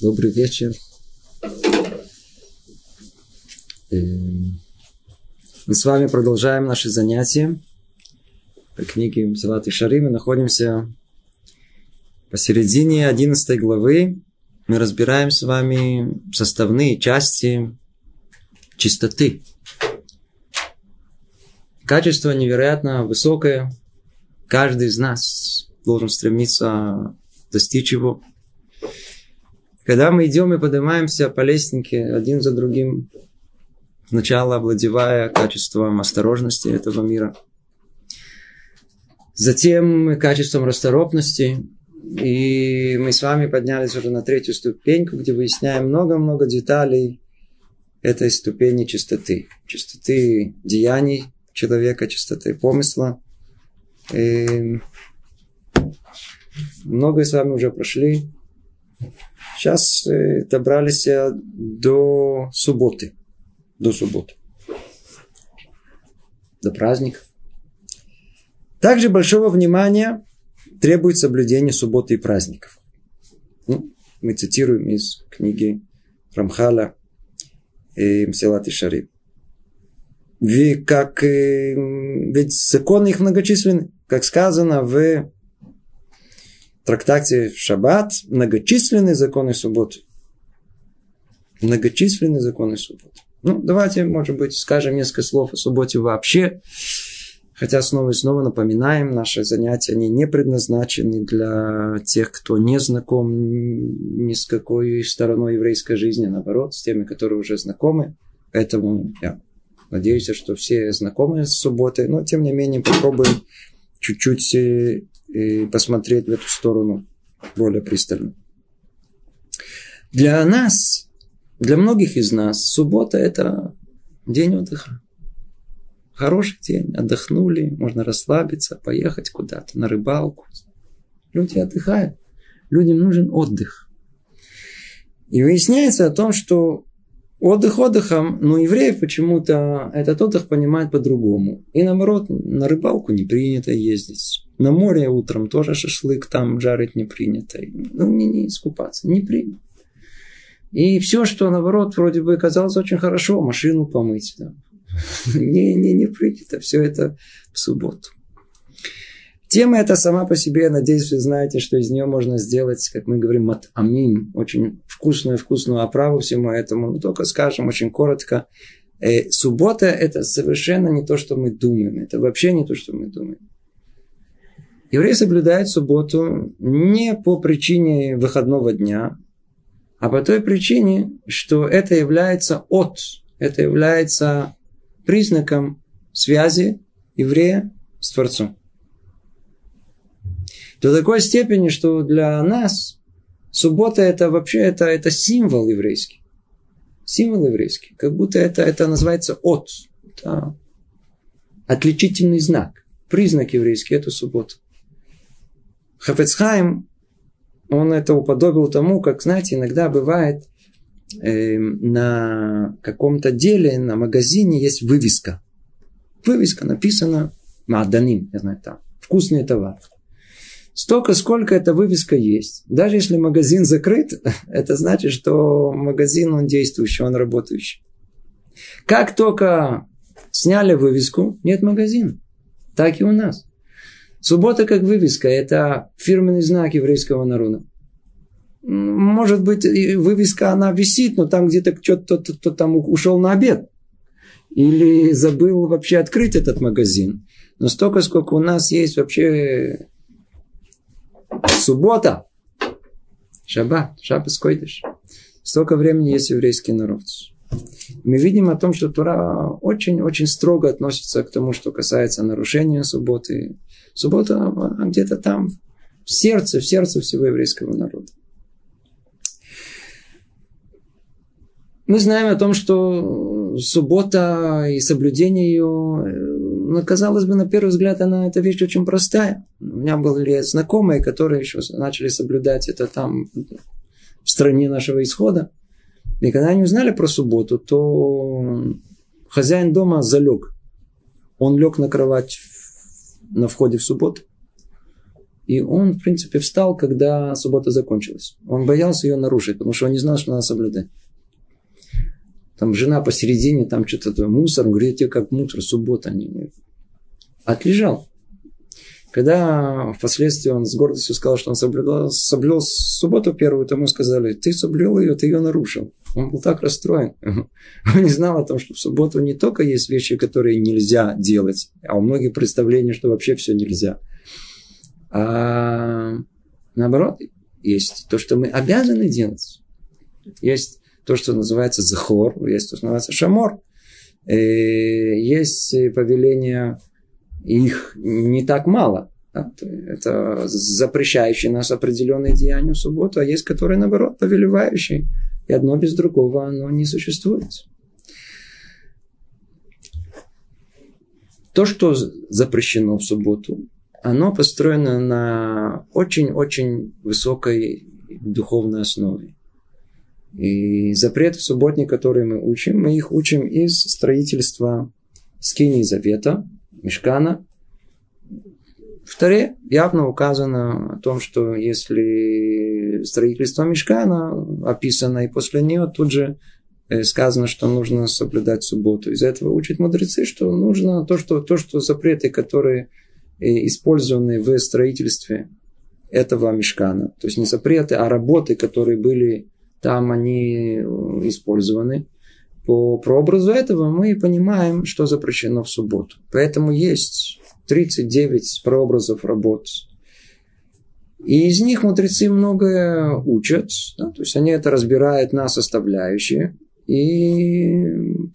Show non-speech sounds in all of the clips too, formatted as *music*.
Добрый вечер. Мы с вами продолжаем наши занятия по книге Мсилат и Шари. Мы находимся посередине 11 главы. Мы разбираем с вами составные части чистоты. Качество невероятно высокое. Каждый из нас должен стремиться достичь его. Когда мы идем и поднимаемся по лестнике один за другим, сначала овладевая качеством осторожности этого мира, затем качеством расторопности, и мы с вами поднялись уже на третью ступеньку, где выясняем много-много деталей этой ступени чистоты. Чистоты деяний человека, чистоты помысла. И многое с вами уже прошли. Сейчас э, добрались э, до субботы. До субботы. До праздников. Также большого внимания требует соблюдение субботы и праздников. Ну, мы цитируем из книги Рамхала и Мсилат и. Ведь, как, э, ведь законы их многочисленны. Как сказано в трактате Шаббат многочисленные законы субботы. Многочисленные законы субботы. Ну, давайте, может быть, скажем несколько слов о субботе вообще. Хотя снова и снова напоминаем, наши занятия, они не предназначены для тех, кто не знаком ни с какой стороной еврейской жизни, а наоборот, с теми, которые уже знакомы. Поэтому я надеюсь, что все знакомы с субботой, но тем не менее попробуем чуть-чуть э, и посмотреть в эту сторону более пристально. Для нас, для многих из нас, суббота – это день отдыха. Хороший день, отдохнули, можно расслабиться, поехать куда-то на рыбалку. Люди отдыхают, людям нужен отдых. И выясняется о том, что Отдых отдыхом, но евреев почему-то этот отдых понимают по-другому. И наоборот, на рыбалку не принято ездить. На море утром тоже шашлык там жарить не принято. Ну, не, не искупаться, не принято. И все, что наоборот вроде бы казалось очень хорошо, машину помыть. *laughs* Не, не, не принято. Все это в субботу. Тема эта сама по себе, я надеюсь, вы знаете, что из нее можно сделать, как мы говорим, мат амин, очень вкусную-вкусную оправу всему этому. Но только скажем очень коротко. Э, суббота – это совершенно не то, что мы думаем. Это вообще не то, что мы думаем. Еврей соблюдает субботу не по причине выходного дня, а по той причине, что это является от, это является признаком связи еврея с Творцом. До такой степени, что для нас суббота это вообще это, это символ еврейский. Символ еврейский. Как будто это, это называется от. Это отличительный знак. Признак еврейский – это суббота. Хафецхайм, он это уподобил тому, как, знаете, иногда бывает э, на каком-то деле, на магазине есть вывеска. Вывеска написана Маданим, я знаю, там. Вкусный товар. Столько, сколько эта вывеска есть. Даже если магазин закрыт, *laughs* это значит, что магазин, он действующий, он работающий. Как только сняли вывеску, нет магазина. Так и у нас. Суббота как вывеска – это фирменный знак еврейского народа. Может быть, вывеска, она висит, но там где-то кто-то кто там ушел на обед. Или забыл вообще открыть этот магазин. Но столько, сколько у нас есть вообще Суббота. Шаббат. Шаббат койдыш. Столько времени есть еврейский народ. Мы видим о том, что Тура очень-очень строго относится к тому, что касается нарушения субботы. Суббота где-то там, в сердце, в сердце всего еврейского народа. Мы знаем о том, что суббота и соблюдение ее ну, казалось бы, на первый взгляд, она, эта вещь очень простая. У меня были знакомые, которые еще начали соблюдать это там в стране нашего исхода. И когда они узнали про субботу, то хозяин дома залег. Он лег на кровать на входе в субботу. И он, в принципе, встал, когда суббота закончилась. Он боялся ее нарушить, потому что он не знал, что надо соблюдать. Там жена посередине, там что-то мусор. Он говорит, тебе как мусор, суббота. Не... Отлежал. Когда впоследствии он с гордостью сказал, что он соблюл, соблюл субботу первую, то ему сказали, ты соблюл ее, ты ее нарушил. Он был так расстроен. *laughs* Он не знал о том, что в субботу не только есть вещи, которые нельзя делать, а у многих представление, что вообще все нельзя. А наоборот, есть то, что мы обязаны делать. Есть то, что называется захор, есть то, что называется шамор. Э, есть повеление их не так мало. Это запрещающие нас определенные деяния в субботу, а есть, которые, наоборот, повелевающие. И одно без другого оно не существует. То, что запрещено в субботу, оно построено на очень-очень высокой духовной основе. И запреты субботние, которые мы учим, мы их учим из строительства скинии завета, мешкана. В Таре явно указано о том, что если строительство мешкана описано, и после нее тут же э, сказано, что нужно соблюдать субботу. Из этого учат мудрецы, что нужно то, что, то, что запреты, которые э, использованы в строительстве этого мешкана, то есть не запреты, а работы, которые были там, они э, использованы – по прообразу этого мы понимаем, что запрещено в субботу. Поэтому есть 39 прообразов работ. И из них мудрецы многое учат. Да? То есть они это разбирают на составляющие. И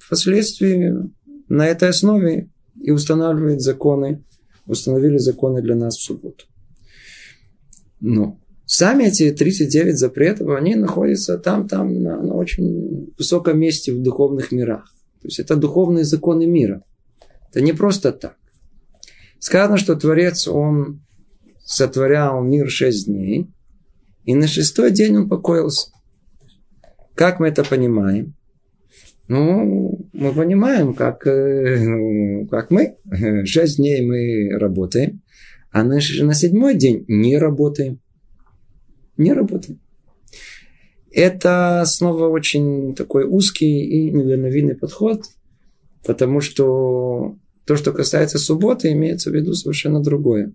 впоследствии на этой основе и устанавливают законы, установили законы для нас в субботу. Но Сами эти 39 запретов, они находятся там, там, на, на очень высоком месте в духовных мирах. То есть это духовные законы мира. Это не просто так. Сказано, что Творец, он сотворял мир шесть дней, и на шестой день он покоился. Как мы это понимаем? Ну, мы понимаем, как, э, как мы. Шесть дней мы работаем, а на, на седьмой день не работаем не работает. Это снова очень такой узкий и недальновидный подход, потому что то, что касается субботы, имеется в виду совершенно другое.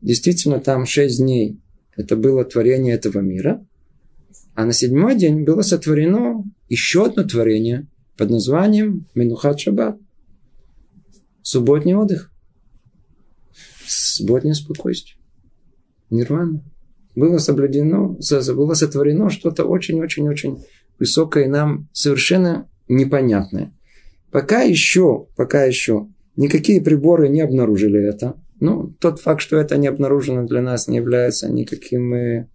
Действительно, там шесть дней это было творение этого мира, а на седьмой день было сотворено еще одно творение под названием Менухат Шаббат. Субботний отдых. Субботнее спокойствие. Нирвана было соблюдено, было сотворено что-то очень-очень-очень высокое и нам совершенно непонятное. Пока еще, пока еще никакие приборы не обнаружили это. Ну, тот факт, что это не обнаружено для нас, не является никаким э,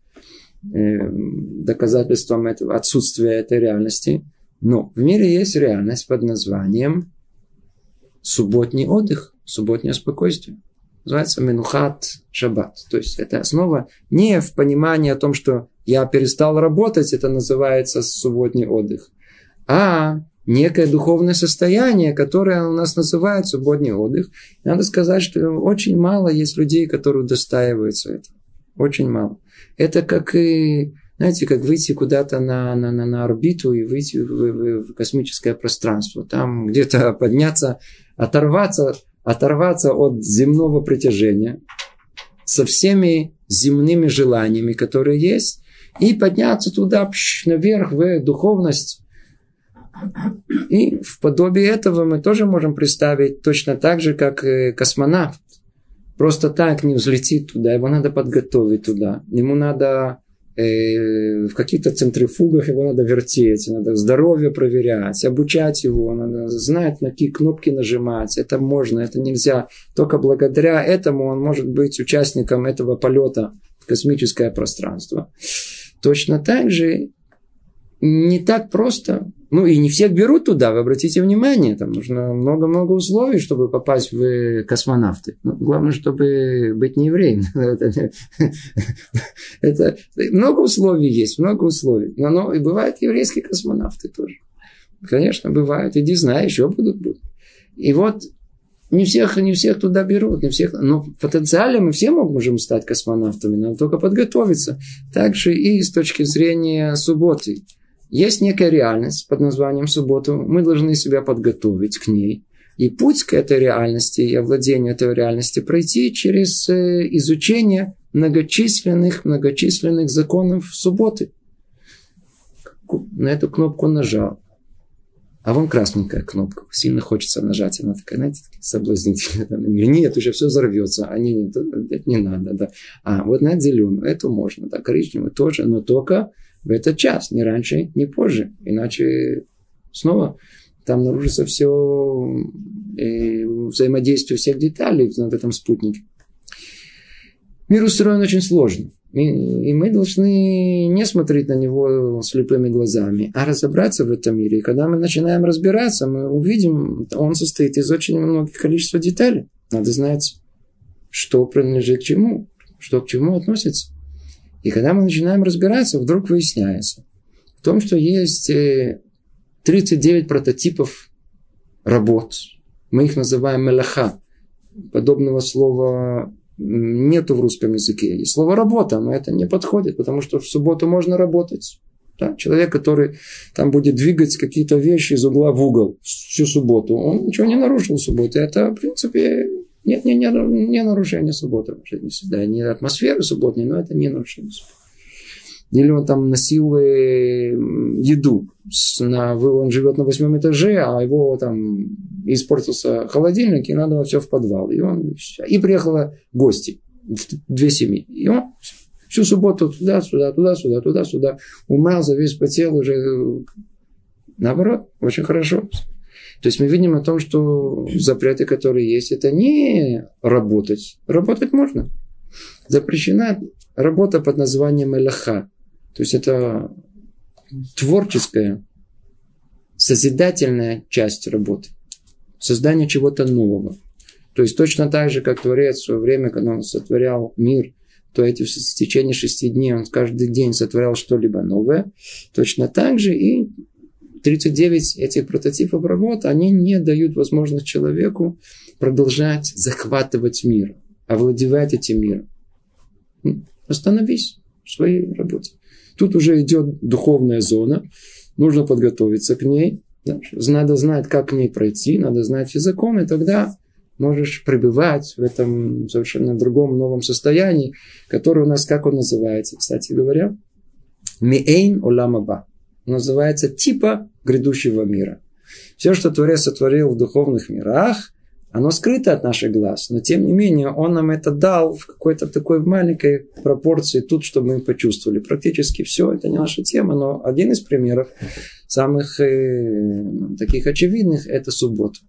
э, доказательством этого, отсутствия этой реальности. Но в мире есть реальность под названием субботний отдых, субботнее спокойствие называется Менухат Шаббат. То есть это основа не в понимании о том, что я перестал работать, это называется субботний отдых, а некое духовное состояние, которое у нас называют субботний отдых. Надо сказать, что очень мало есть людей, которые удостаиваются этого. Очень мало. Это как и, знаете, как выйти куда-то на, на, на, на орбиту и выйти в, в, в космическое пространство. Там где-то *laughs* подняться, оторваться оторваться от земного притяжения со всеми земными желаниями, которые есть, и подняться туда пш, наверх в духовность. И в подобие этого мы тоже можем представить точно так же, как космонавт. Просто так не взлетит туда, его надо подготовить туда. Ему надо Э, в каких-то центрифугах его надо вертеть, надо здоровье проверять, обучать его, надо знать, на какие кнопки нажимать. Это можно, это нельзя. Только благодаря этому он может быть участником этого полета в космическое пространство. Точно так же не так просто ну, и не всех берут туда, вы обратите внимание, там нужно много-много условий, чтобы попасть в космонавты. Ну, главное, чтобы быть не евреем. *laughs* Это, много условий есть, много условий. Но, и бывают еврейские космонавты тоже. Конечно, бывают. Иди знай, еще будут. будут. И вот не всех, не всех туда берут, не всех, но потенциально мы все можем стать космонавтами, надо только подготовиться. Также и с точки зрения субботы. Есть некая реальность под названием субботу, мы должны себя подготовить к ней. И путь к этой реальности и овладению этой реальности пройти через э, изучение многочисленных, многочисленных законов субботы. На эту кнопку нажал. А вон красненькая кнопка. Сильно хочется нажать. Она такая, знаете, соблазнительная. Нет, уже все взорвется. А не, нет, не надо. Да. А вот на зеленую, эту можно. Да, коричневую тоже, но только в этот час. Не раньше, не позже. Иначе снова там наружится все э, взаимодействие всех деталей на этом спутнике. Мир устроен очень сложно. И мы должны не смотреть на него слепыми глазами, а разобраться в этом мире. И когда мы начинаем разбираться, мы увидим, он состоит из очень многих количества деталей. Надо знать, что принадлежит чему, что к чему относится. И когда мы начинаем разбираться, вдруг выясняется в том, что есть 39 э, прототипов работ. Мы их называем мелаха. Подобного слова нету в русском языке. Есть слово работа, но это не подходит, потому что в субботу можно работать. Да? Человек, который там будет двигать какие-то вещи из угла в угол всю субботу, он ничего не нарушил в субботу. Это, в принципе, нет, не, не, не нарушение субботы. Да, не атмосферы субботней, но это не нарушение субботы. Или он там носил э, еду. На, он живет на восьмом этаже, а его там испортился холодильник, и надо все в подвал. И он и приехала гости, две семьи. И он всю субботу туда-сюда, туда-сюда, туда-сюда. Умылся, весь потел уже. Наоборот, очень хорошо. То есть мы видим о том, что запреты, которые есть, это не работать. Работать можно. Запрещена работа под названием Элаха. То есть это творческая, созидательная часть работы. Создание чего-то нового. То есть точно так же, как Творец в свое время, когда он сотворял мир, то эти в течение шести дней он каждый день сотворял что-либо новое. Точно так же и 39 этих прототипов работ, они не дают возможность человеку продолжать захватывать мир, овладевать этим миром. Остановись в своей работе. Тут уже идет духовная зона, нужно подготовиться к ней. Надо знать, как к ней пройти, надо знать все законы, тогда можешь пребывать в этом совершенно другом новом состоянии, которое у нас, как он называется, кстати говоря, миэйн уламаба. Называется типа грядущего мира. Все, что Творец сотворил в духовных мирах, оно скрыто от наших глаз, но тем не менее он нам это дал в какой-то такой маленькой пропорции тут, чтобы мы почувствовали. Практически все, это не наша тема, но один из примеров самых э, таких очевидных – это суббота.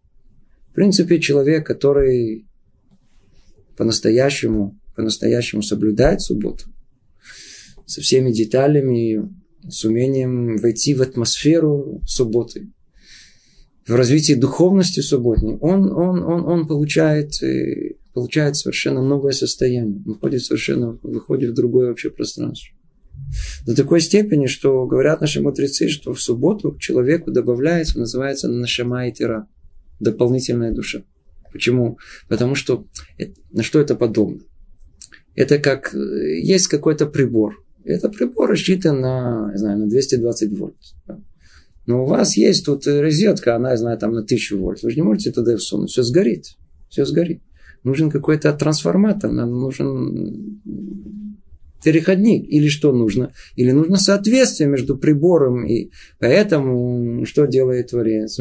В принципе, человек, который по-настоящему, по-настоящему соблюдает субботу, со всеми деталями, с умением войти в атмосферу субботы, в развитии духовности субботней, он, он, он, он получает, э, получает совершенно новое состояние. Выходит совершенно, выходит в другое вообще пространство. До такой степени, что говорят наши мудрецы, что в субботу к человеку добавляется, называется нашама и тира, дополнительная душа. Почему? Потому что на что это подобно? Это как э, есть какой-то прибор. Это прибор рассчитан на, не знаю, на 220 вольт. Но у вас есть тут розетка, она, знаю, там на 1000 вольт. Вы же не можете туда всунуть. Все сгорит. Все сгорит. Нужен какой-то трансформатор. Нам нужен переходник. Или что нужно? Или нужно соответствие между прибором и... Поэтому что делает Творец?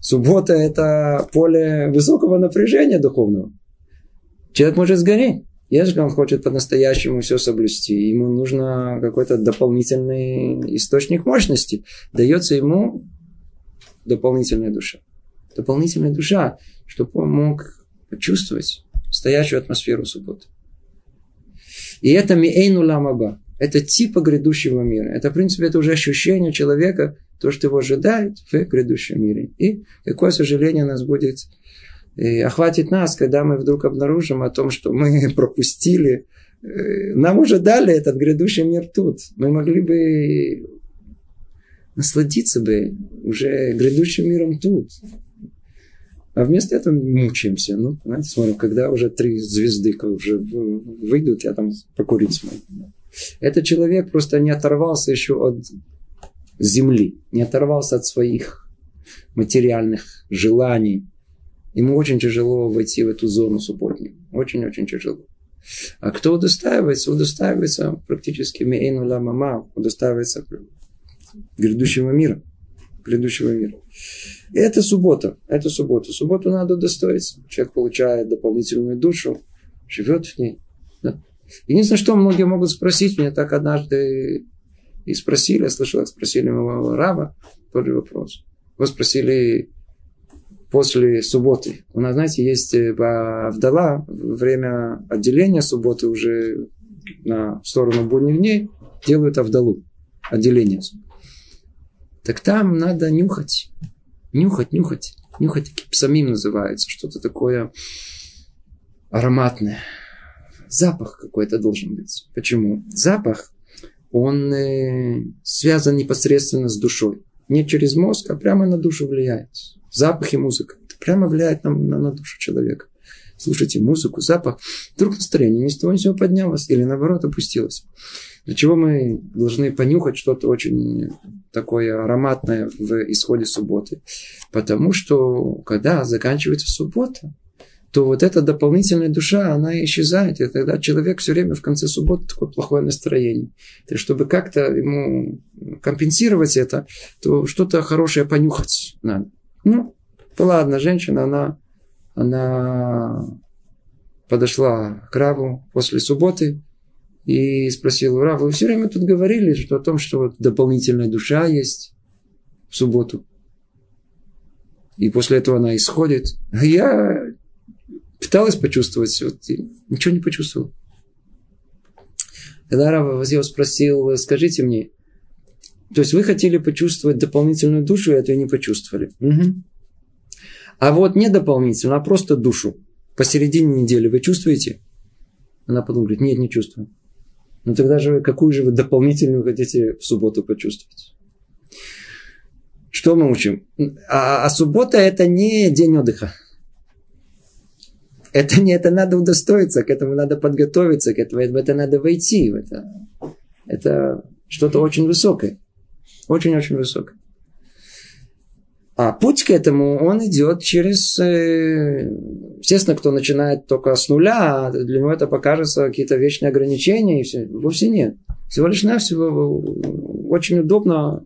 Суббота – это поле высокого напряжения духовного. Человек может сгореть. Если он хочет по-настоящему все соблюсти, ему нужно какой-то дополнительный источник мощности. Дается ему дополнительная душа. Дополнительная душа, чтобы он мог почувствовать настоящую атмосферу субботы. И это миэйну ламаба. Это типа грядущего мира. Это, в принципе, это уже ощущение человека, то, что его ожидает в грядущем мире. И какое сожаление нас будет и охватит нас, когда мы вдруг обнаружим о том, что мы *laughs* пропустили. Э, нам уже дали этот грядущий мир тут. Мы могли бы насладиться бы уже грядущим миром тут. А вместо этого мучаемся. Ну, знаете, смотрим, когда уже три звезды уже выйдут, я там покурить смогу. Этот человек просто не оторвался еще от земли, не оторвался от своих материальных желаний. Ему очень тяжело войти в эту зону субботнюю. Очень-очень тяжело. А кто удостаивается? Удостаивается практически мейну ла мама, удостаивается грядущего мира. Грядущего мира. И это суббота. Это суббота. Субботу надо удостоиться. Человек получает дополнительную душу, живет в ней. Да? Единственное, что многие могут спросить, меня так однажды и спросили, я слышал, спросили моего раба, тот же вопрос. Вы спросили после субботы. У нас, знаете, есть э, вдала время отделения субботы уже на сторону будних дней делают авдалу, отделение. Так там надо нюхать, нюхать, нюхать, нюхать, самим называется, что-то такое ароматное. Запах какой-то должен быть. Почему? Запах, он э, связан непосредственно с душой. Не через мозг, а прямо на душу влияет. Запах и музыка. Это прямо влияет на, на, на душу человека. Слушайте музыку, запах. Вдруг настроение ни с того ни с сего поднялось или наоборот опустилось. Для чего мы должны понюхать что-то очень такое ароматное в исходе субботы? Потому что когда заканчивается суббота, то вот эта дополнительная душа, она исчезает. И тогда человек все время в конце субботы такое плохое настроение. Есть, чтобы как-то ему компенсировать это, то что-то хорошее понюхать надо. Ну, то ладно, женщина, она, она подошла к Раву после субботы и спросила, Рав, вы все время тут говорили что, о том, что вот дополнительная душа есть в субботу. И после этого она исходит. А я пыталась почувствовать, вот, ничего не почувствовал. Когда Рава Вазьев спросил, скажите мне, то есть вы хотели почувствовать дополнительную душу, и это не почувствовали. Угу. А вот не дополнительную, а просто душу. Посередине недели вы чувствуете? Она потом говорит, нет, не чувствую. Ну тогда же какую же вы дополнительную хотите в субботу почувствовать? Что мы учим? А, а суббота это не день отдыха. Это не это надо удостоиться, к этому надо подготовиться, к этому это надо войти. Это, это что-то очень высокое. Очень-очень высокое. А путь к этому, он идет через... Э, естественно, кто начинает только с нуля, для него это покажется какие-то вечные ограничения. И все. Вовсе нет. Всего лишь навсего очень удобно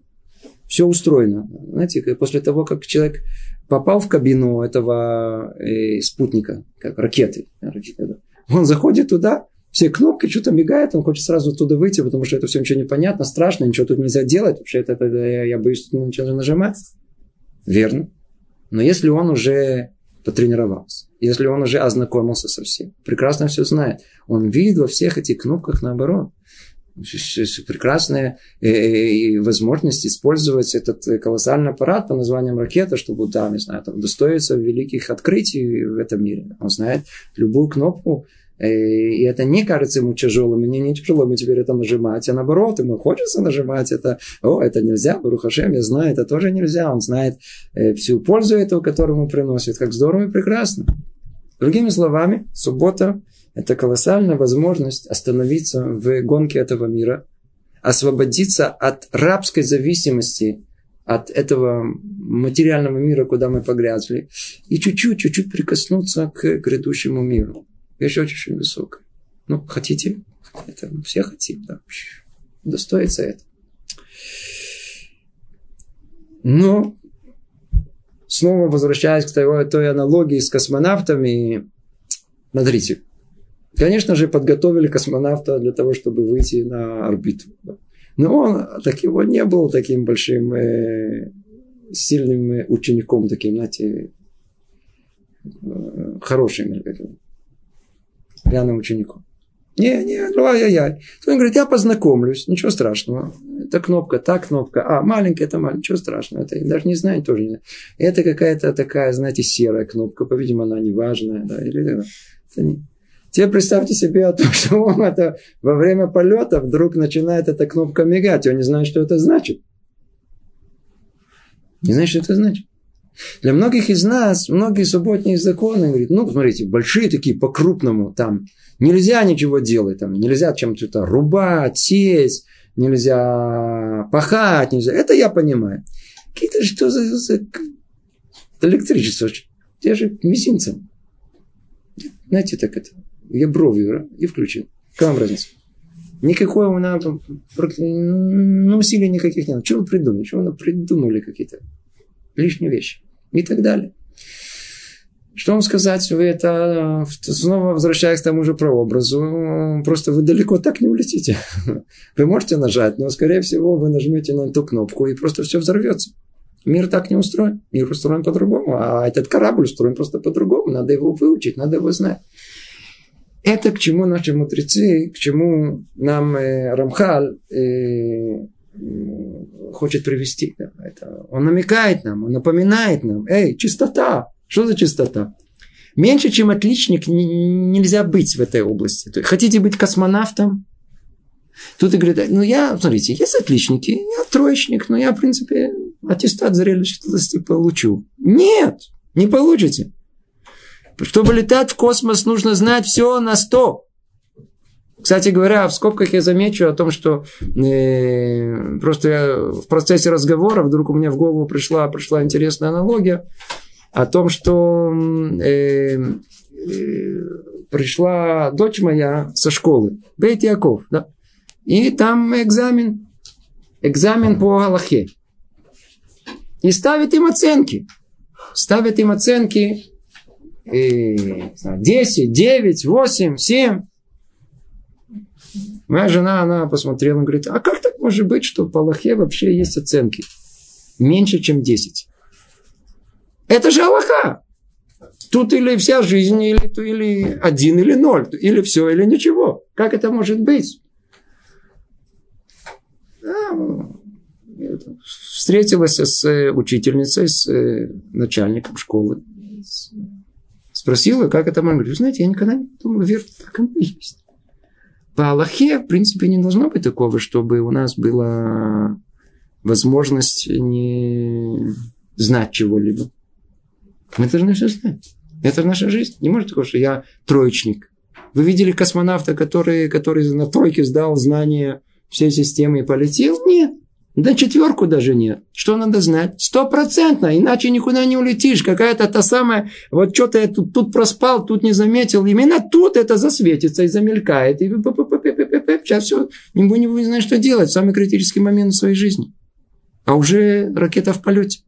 все устроено. Знаете, после того, как человек попал в кабину этого э, спутника, как ракеты, он заходит туда, все кнопки, что-то мигает, он хочет сразу оттуда выйти, потому что это все ничего непонятно, страшно, ничего тут нельзя делать, вообще это, это я, я боюсь ничего нажимать. Верно. Но если он уже потренировался, если он уже ознакомился со всем, прекрасно все знает, он видит во всех этих кнопках наоборот прекрасная э, э, возможность использовать этот колоссальный аппарат по названием ракета, чтобы там, не знаю, там, достоиться великих открытий в этом мире. Он знает любую кнопку, э, и это не кажется ему тяжелым, мне не тяжело ему теперь это нажимать, а наоборот, ему хочется нажимать это. О, это нельзя, Барухашем, я знаю, это тоже нельзя. Он знает всю пользу этого, которую ему приносит. Как здорово и прекрасно. Другими словами, суббота это колоссальная возможность остановиться в гонке этого мира, освободиться от рабской зависимости от этого материального мира, куда мы погрязли, и чуть-чуть, чуть-чуть прикоснуться к грядущему миру. Вещь очень-очень высокая. Ну, хотите? Это все хотим, да. Достоится это. Но, снова возвращаясь к той, той аналогии с космонавтами, смотрите, Конечно же, подготовили космонавта для того, чтобы выйти на орбиту. Но он, так его не был таким большим э, сильным учеником, таким, знаете, э, хорошим, рьяным учеником. Не, не, ай-яй-яй. Он говорит, я познакомлюсь, ничего страшного. Это кнопка, та кнопка. А, маленькая, это маленькая, ничего страшного. Это даже не знаю, тоже не знаю. Это какая-то такая, знаете, серая кнопка, по-видимому, она не важная. Да, или, это не... Теперь представьте себе о том, *laughs* что он это во время полета вдруг начинает эта кнопка мигать, он не знает, что это значит. Не знает, что это значит. Для многих из нас, многие субботние законы, говорит, ну, смотрите, большие такие, по-крупному, там, нельзя ничего делать, там, нельзя чем-то рубать, сесть, нельзя пахать, нельзя. Это я понимаю. Какие-то что за, за электричество, те же мизинцем. Знаете, так это, я бровью и включил. Какая вам разница? Никакой у нас ну, усилий никаких нет. Что вы придумали? Что вы придумали какие-то лишние вещи? И так далее. Что вам сказать? Вы это снова возвращаясь к тому же прообразу, просто вы далеко так не улетите. *laughs* Вы можете нажать, но скорее всего вы нажмете на ту кнопку и просто все взорвется. Мир так не устроен. Мир устроен по-другому. А этот корабль устроен просто по-другому. Надо его выучить, надо его знать. Это к чему наши мудрецы, к чему нам э, Рамхаль э, хочет привести. Это, он намекает нам, он напоминает нам. Эй, чистота. Что за чистота? Меньше, чем отличник, нельзя быть в этой области. То есть, хотите быть космонавтом? Тут и говорит, ну я, смотрите, есть отличники, я троечник, но я, в принципе, аттестат зрелищности получу. Нет, не получите. Чтобы летать в космос, нужно знать все на 100. Кстати говоря, в скобках я замечу о том, что э, просто я в процессе разговора вдруг у меня в голову пришла, пришла интересная аналогия о том, что э, э, пришла дочь моя со школы, Бейт Яков, да, и там экзамен, экзамен по Галахе. И ставит им оценки. Ставят им оценки и 10, 9, 8, 7. Моя жена, она посмотрела говорит, а как так может быть, что по Аллахе вообще есть оценки? Меньше, чем 10. Это же Аллаха. Тут или вся жизнь, или, или один, или ноль, или все, или ничего. Как это может быть? А, встретилась с учительницей, с э, начальником школы. Спросила, как это можно. Говорю, знаете, я никогда не думал, верно, так оно и есть. По Аллахе, в принципе, не должно быть такого, чтобы у нас была возможность не знать чего-либо. Мы должны все знать. Это наша жизнь. Не может такого, что я троечник. Вы видели космонавта, который, который на тройке сдал знания всей системы и полетел? Нет. Да четверку даже нет. Что надо знать? Стопроцентно, иначе никуда не улетишь. Какая-то та самая, вот что-то я тут, тут проспал, тут не заметил. Именно тут это засветится и замелькает. И сейчас все, не будем не знать, что делать самый критический момент в своей жизни. А уже ракета в полете.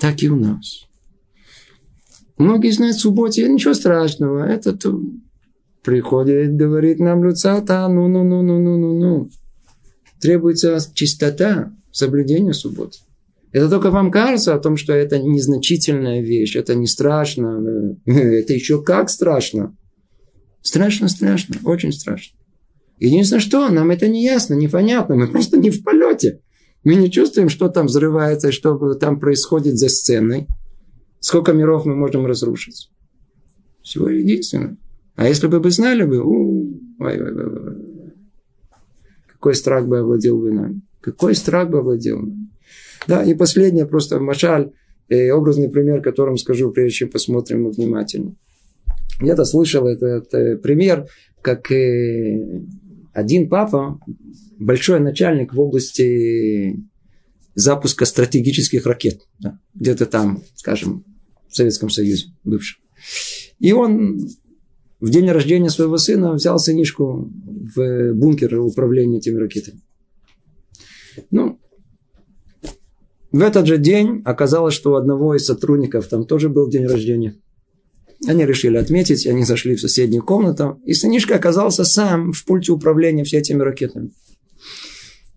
Так и у нас. Многие знают в субботе, ничего страшного. Этот приходит, говорит нам Люцата, ну-ну-ну-ну-ну-ну-ну требуется чистота, соблюдение субботы. Это только вам кажется о том, что это незначительная вещь, это не страшно. Это еще как страшно. Страшно, страшно, очень страшно. Единственное, что нам это не ясно, непонятно. Мы просто не в полете. Мы не чувствуем, что там взрывается, что там происходит за сценой. Сколько миров мы можем разрушить. Всего единственное. А если бы вы знали бы, у, ой, ой, ой, ой, какой страх бы овладел бы нами. Какой страх бы овладел нами. Да, и последнее, просто Машаль, э, образный пример, которым скажу, прежде чем посмотрим внимательно. Я-то слышал этот э, пример, как э, один папа, большой начальник в области запуска стратегических ракет. Да, где-то там, скажем, в Советском Союзе бывшем. И он в день рождения своего сына взял сынишку в бункер управления этими ракетами. Ну, в этот же день оказалось, что у одного из сотрудников там тоже был день рождения. Они решили отметить, они зашли в соседнюю комнату, и сынишка оказался сам в пульте управления всеми этими ракетами.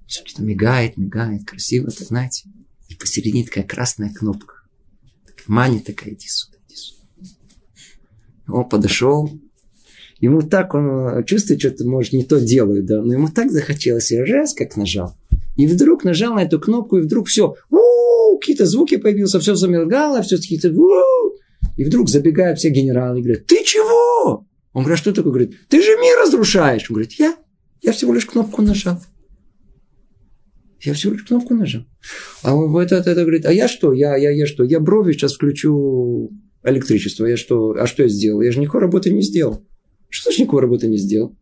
Что-то мигает, мигает, красиво, так знаете. И посередине такая красная кнопка. Мани такая, иди сюда, иди сюда. Он подошел, Ему так он чувствует, что-то, может, не то делает, да, но ему так захотелось, и раз как нажал. И вдруг нажал на эту кнопку, и вдруг все, какие-то звуки появился, все замелгало, все какие-то, и вдруг забегают все генералы и говорят, ты чего? Он говорит, а что такое? Говорит, ты же мир разрушаешь. Он говорит, я? Я всего лишь кнопку нажал. Я всего лишь кнопку нажал. А он вот это, это говорит, а я что? Я, я, я что? Я брови сейчас включу электричество. Я что? А что я сделал? Я же никакой работы не сделал. Что значит никакой работы не сделал?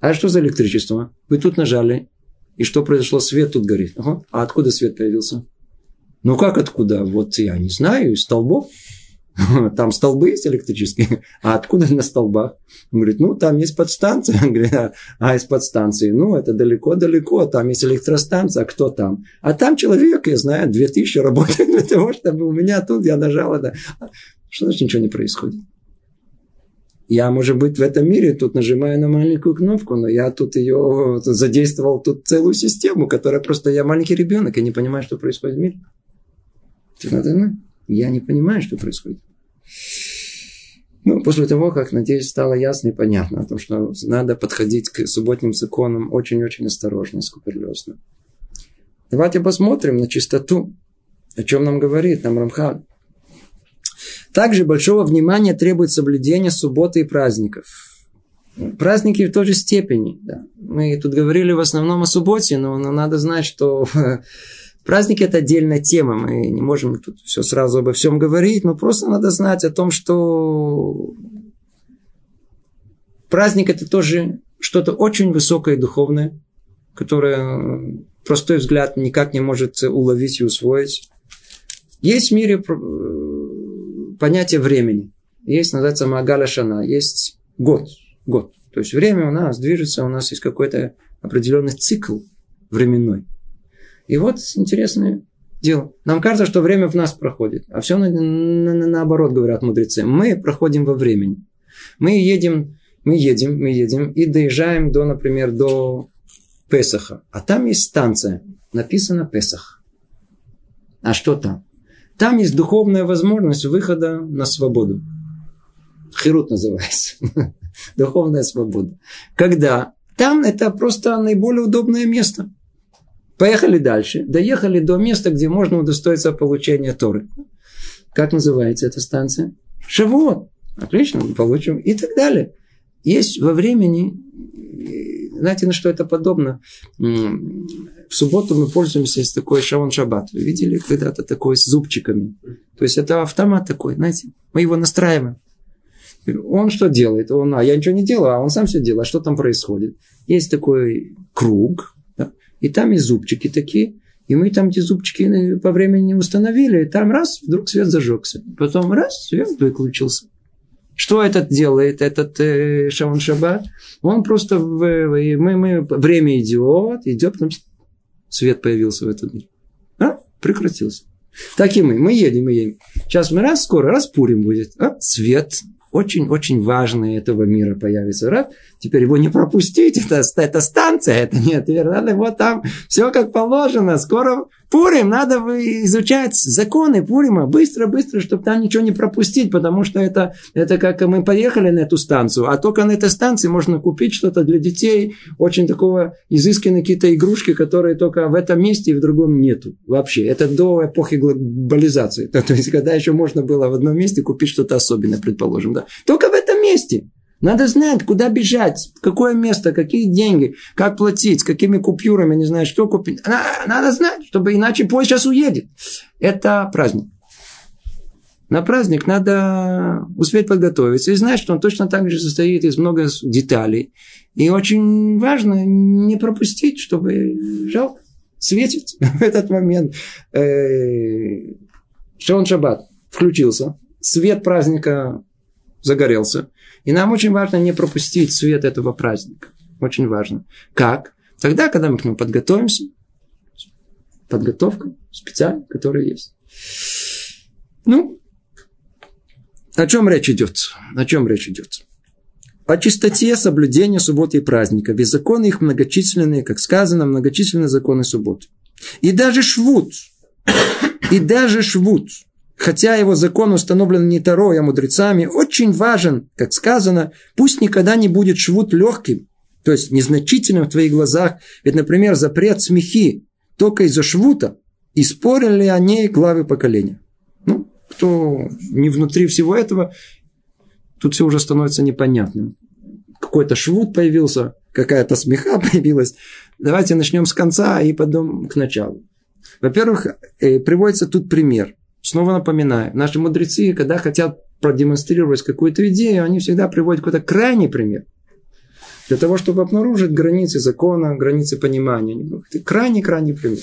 А что за электричество? Вы тут нажали. И что произошло? Свет тут горит. Ага. А откуда свет появился? Ну как откуда? Вот я не знаю, из столбов. *laughs* Там столбы есть электрические. А откуда на столбах? Он говорит, ну, там есть подстанция. Он *laughs* говорит, а, а из подстанции? Ну, это далеко-далеко. Там есть электростанция. А кто там? А там человек, я знаю, 2000 работает для того, чтобы у меня тут я нажал это. Что значит ничего не происходит? Я, может быть, в этом мире тут нажимаю на маленькую кнопку, но я тут ее задействовал тут целую систему, которая просто я маленький ребенок и не понимаю, что происходит в мире. Я не понимаю, что происходит. Ну, после того, как, надеюсь, стало ясно и понятно о том, что надо подходить к субботним законам очень-очень осторожно, скуперлезно. Давайте посмотрим на чистоту, о чем нам говорит нам Рамхан. Также большого внимания требует соблюдение субботы и праздников. Праздники в той же степени. Да. Мы тут говорили в основном о субботе, но, но надо знать, что *laughs* праздники это отдельная тема. Мы не можем тут все сразу обо всем говорить, но просто надо знать о том, что праздник это тоже что-то очень высокое и духовное, которое простой взгляд никак не может уловить и усвоить. Есть в мире понятие времени. Есть, называется Магаля Шана. Есть год. Год. То есть время у нас движется, у нас есть какой-то определенный цикл временной. И вот интересное дело. Нам кажется, что время в нас проходит. А все на, на, на, наоборот, говорят мудрецы. Мы проходим во времени. Мы едем, мы едем, мы едем и доезжаем до, например, до Песаха. А там есть станция. Написано Песах. А что там? Там есть духовная возможность выхода на свободу. Хирут называется. *laughs* Духовная свобода. Когда? Там это просто наиболее удобное место. Поехали дальше. Доехали до места, где можно удостоиться получения Торы. Как называется эта станция? Шавуот. Отлично, мы получим. И так далее. Есть во времени, знаете, на что это подобно? в субботу мы пользуемся с такой шавон шаббат. Вы видели когда-то такой с зубчиками? То есть это автомат такой, знаете, мы его настраиваем. Он что делает? Он, а я ничего не делаю, а он сам все делает. А что там происходит? Есть такой круг, да, и там есть зубчики такие, и мы там эти зубчики по времени установили, и там раз, вдруг свет зажегся. Потом раз, свет выключился. Что этот делает, этот э, Шавон Шаббат? Он просто, в, в, мы, мы, время идет, идет, потом свет появился в этот мир. А? Прекратился. Так и мы. Мы едем, мы едем. Сейчас мы раз, скоро, раз Пурим будет. А? Свет очень-очень важный этого мира появится. Раз, теперь его не пропустить, это, это станция, это нет, надо его там все как положено, скоро Пурим, надо изучать законы Пурима быстро-быстро, чтобы там ничего не пропустить, потому что это, это как мы поехали на эту станцию, а только на этой станции можно купить что-то для детей, очень такого изысканные какие-то игрушки, которые только в этом месте и в другом нету вообще. Это до эпохи глобализации. *laughs* То есть, когда еще можно было в одном месте купить что-то особенное, предположим. Да? Только в этом месте. Надо знать, куда бежать, какое место, какие деньги, как платить, с какими купюрами, не знаю, что купить. Надо знать, чтобы иначе поезд сейчас уедет. Это праздник. На праздник надо успеть подготовиться и знать, что он точно так же состоит из много деталей. И очень важно не пропустить, чтобы жалко светить *laughs* в этот момент. Э, Шон Шаббат включился, свет праздника загорелся. И нам очень важно не пропустить свет этого праздника. Очень важно. Как? Тогда, когда мы к нему подготовимся, подготовка специальная, которая есть. Ну, о чем речь идет? О чем речь идет? О чистоте соблюдения субботы и праздника. Ведь законы их многочисленные, как сказано, многочисленные законы субботы. И даже швуд, и даже швуд, хотя его закон установлен не Тарой, а мудрецами, очень важен, как сказано, пусть никогда не будет швуд легким, то есть незначительным в твоих глазах. Ведь, например, запрет смехи только из-за швута, и спорили о ней главы поколения. Ну, кто не внутри всего этого, тут все уже становится непонятным. Какой-то швуд появился, какая-то смеха *laughs* появилась. Давайте начнем с конца и потом к началу. Во-первых, э, приводится тут пример. Снова напоминаю, наши мудрецы, когда хотят продемонстрировать какую-то идею, они всегда приводят какой-то крайний пример. Для того, чтобы обнаружить границы закона, границы понимания. Крайний-крайний пример.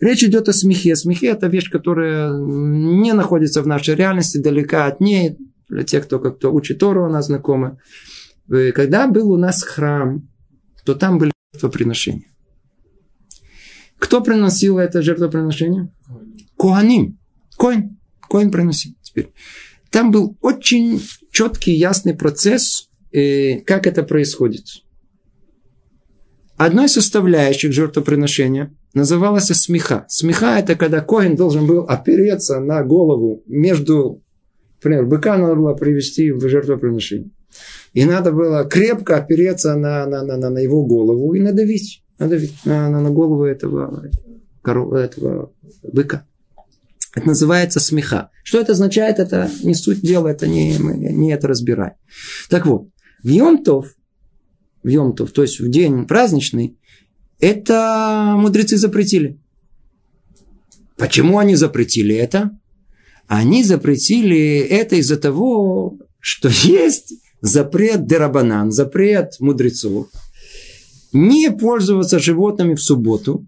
Речь идет о смехе. Смехе – это вещь, которая не находится в нашей реальности, далека от ней. Для тех, кто как-то учит Тору, у нас знакомы. Э, когда был у нас храм, то там были жертвоприношения. Кто приносил это жертвоприношение? Куаним. Коин. Коин приносил. Теперь. Там был очень четкий, ясный процесс, э, как это происходит. Одной из составляющих жертвоприношения называлась смеха. Смеха – это когда Коин должен был опереться на голову между, например, быка надо было привести в жертвоприношение. И надо было крепко опереться на, на, на, на, его голову и надавить, надавить на, на, на голову этого, этого быка. Это называется смеха. Что это означает, это не суть дела, это не, мы не это разбираем. Так вот, в Йомтов, в Йомтов, то есть в день праздничный, это мудрецы запретили. Почему они запретили это? Они запретили это из-за того, что есть запрет дерабанан, запрет мудрецов, не пользоваться животными в субботу.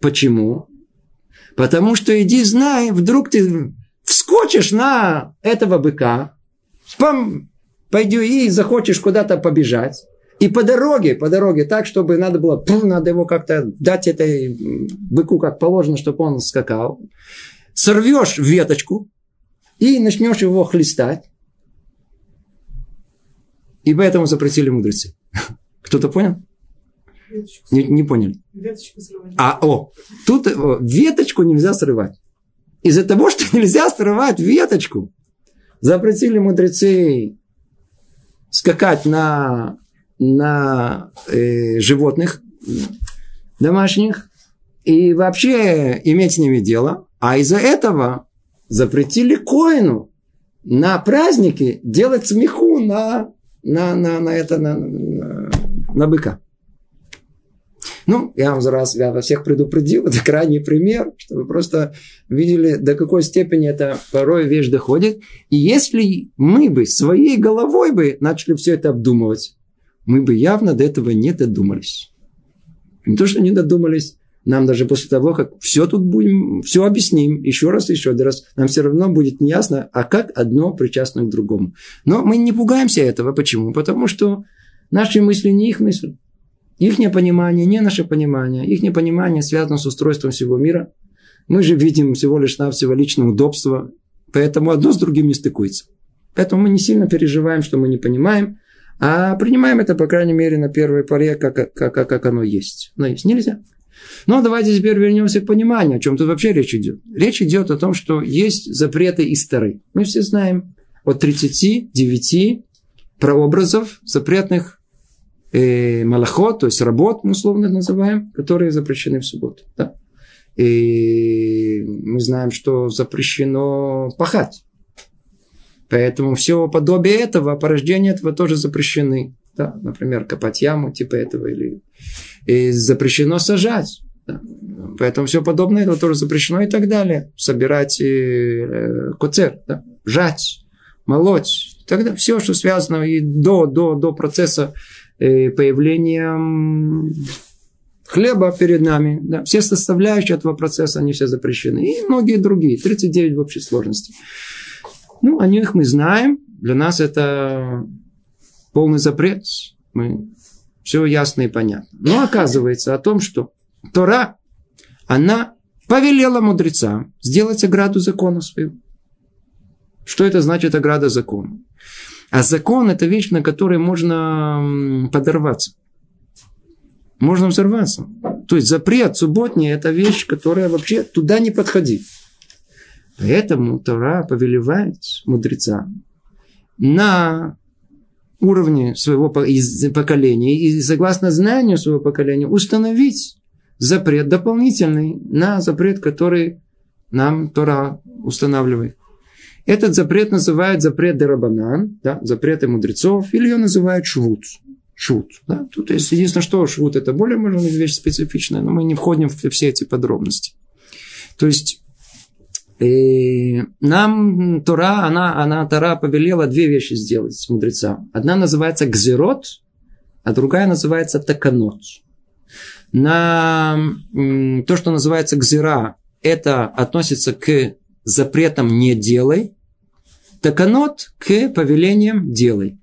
Почему? Потому что иди знай, вдруг ты вскочишь на этого быка, пом, пойди и захочешь куда-то побежать. И по дороге, по дороге, так, чтобы надо было, пум, надо его как-то дать этой быку как положено, чтобы он скакал. Сорвешь веточку и начнешь его хлестать. И поэтому запретили мудрецы. *laughs* Кто-то понял? Не, не поняли. А, о, тут о, веточку нельзя срывать. Из-за того, что *laughs* нельзя срывать веточку, запретили мудрецы скакать на, на э, животных домашних и вообще иметь с ними дело. А из-за этого запретили коину на праздники делать смеху на, на, на, на, это, на, на, на быка. Ну, я вам раз я во всех предупредил, *laughs* это крайний пример, чтобы вы просто видели, до какой степени это порой вещь доходит. И если мы бы своей головой бы начали все это обдумывать, мы бы явно до этого не додумались. Не то, что не додумались, нам даже после того, как все тут будем, все объясним, еще раз, еще один раз, нам все равно будет неясно, а как одно причастно к другому. Но мы не пугаемся этого. Почему? Потому что наши мысли не их мысли. Их понимание не наше понимание. Их понимание связано с устройством всего мира. Мы же видим всего лишь навсего личное удобство. Поэтому одно с другим не стыкуется. Поэтому мы не сильно переживаем, что мы не понимаем, а принимаем это, по крайней мере, на первой паре, как, как, как, как оно есть. Но есть нельзя. Но давайте теперь вернемся к пониманию, о чем тут вообще речь идет. Речь идет о том, что есть запреты из Тары. Мы все знаем от 39 прообразов запретных э, малахот, то есть работ, мы условно называем, которые запрещены в субботу. Да? И мы знаем, что запрещено пахать. Поэтому все подобие этого, порождение этого тоже запрещены. Да? Например, копать яму типа этого. Или и запрещено сажать. Да? Поэтому все подобное этого тоже запрещено и так далее. Собирать э, коцер, да? жать, молоть. Тогда все, что связано и до, до, до процесса появлением хлеба перед нами. Да, все составляющие этого процесса, они все запрещены. И многие другие, 39 в общей сложности. Ну, о них мы знаем. Для нас это полный запрет. Мы все ясно и понятно. Но оказывается о том, что Тора, она повелела мудрецам сделать ограду закона своего. Что это значит ограда закона? А закон – это вещь, на которой можно подорваться. Можно взорваться. То есть запрет субботний – это вещь, которая вообще туда не подходит. Поэтому Тора повелевает мудрецам на уровне своего поколения и согласно знанию своего поколения установить запрет дополнительный на запрет, который нам Тора устанавливает. Этот запрет называют запрет Дарабанан, да, запреты мудрецов, или ее называют швуд. шут. Да? Тут есть единственное, что шут это более, может быть, вещь специфичная, но мы не входим в все эти подробности. То есть и нам Тора, она, она Тора повелела две вещи сделать с мудрецам. Одна называется гзерот, а другая называется таканот. На то, что называется гзера, это относится к запретам «не делай», таканот к повелениям «делай».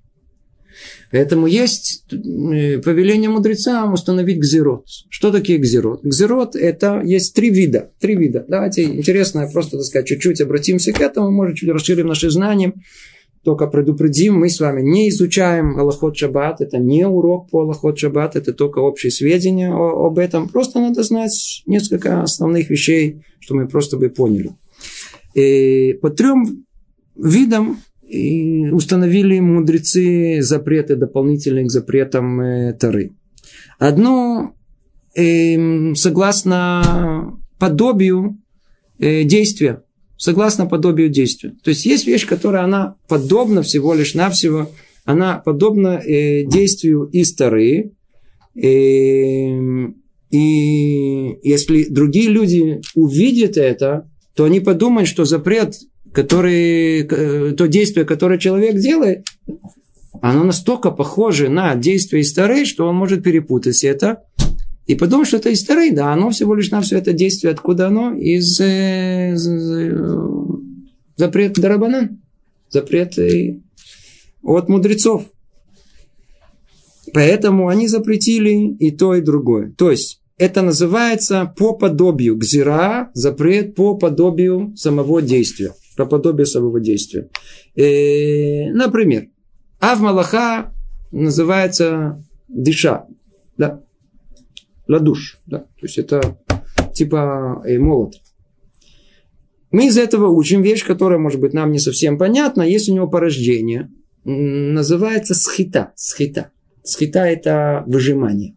Поэтому есть э, повеление мудрецам установить гзерот. Что такие гзерот? Гзерот – это есть три вида. Три вида. Давайте интересно, просто, так сказать, чуть-чуть обратимся к этому, может, чуть расширим наши знания. Только предупредим, мы с вами не изучаем Аллахот Шаббат, это не урок по Аллахот Шаббат, это только общие сведения об этом. Просто надо знать несколько основных вещей, что мы просто бы поняли. И по трем видам и установили мудрецы запреты дополнительные к запретам э, Тары. Одно, э, согласно подобию э, действия, согласно подобию действия. То есть есть вещь, которая она подобна всего лишь навсего, она подобна э, действию из Тары, э, и если другие люди увидят это, то они подумают, что запрет который, э, то действие, которое человек делает, оно настолько похоже на действие из Тары, что он может перепутать это и подумать, что это из Тары, да, оно всего лишь на все это действие, откуда оно? Из, э, из э, запрет Дарабанан, запрет от мудрецов. Поэтому они запретили и то, и другое. То есть, это называется по подобию гзира, запрет по подобию самого действия про подобие самого действия. И, например, Ав Малаха называется дыша, да, ладуш, да, то есть это типа э, молот. Мы из этого учим вещь, которая, может быть, нам не совсем понятна. Есть у него порождение. Называется схита. Схита. Схита – это выжимание.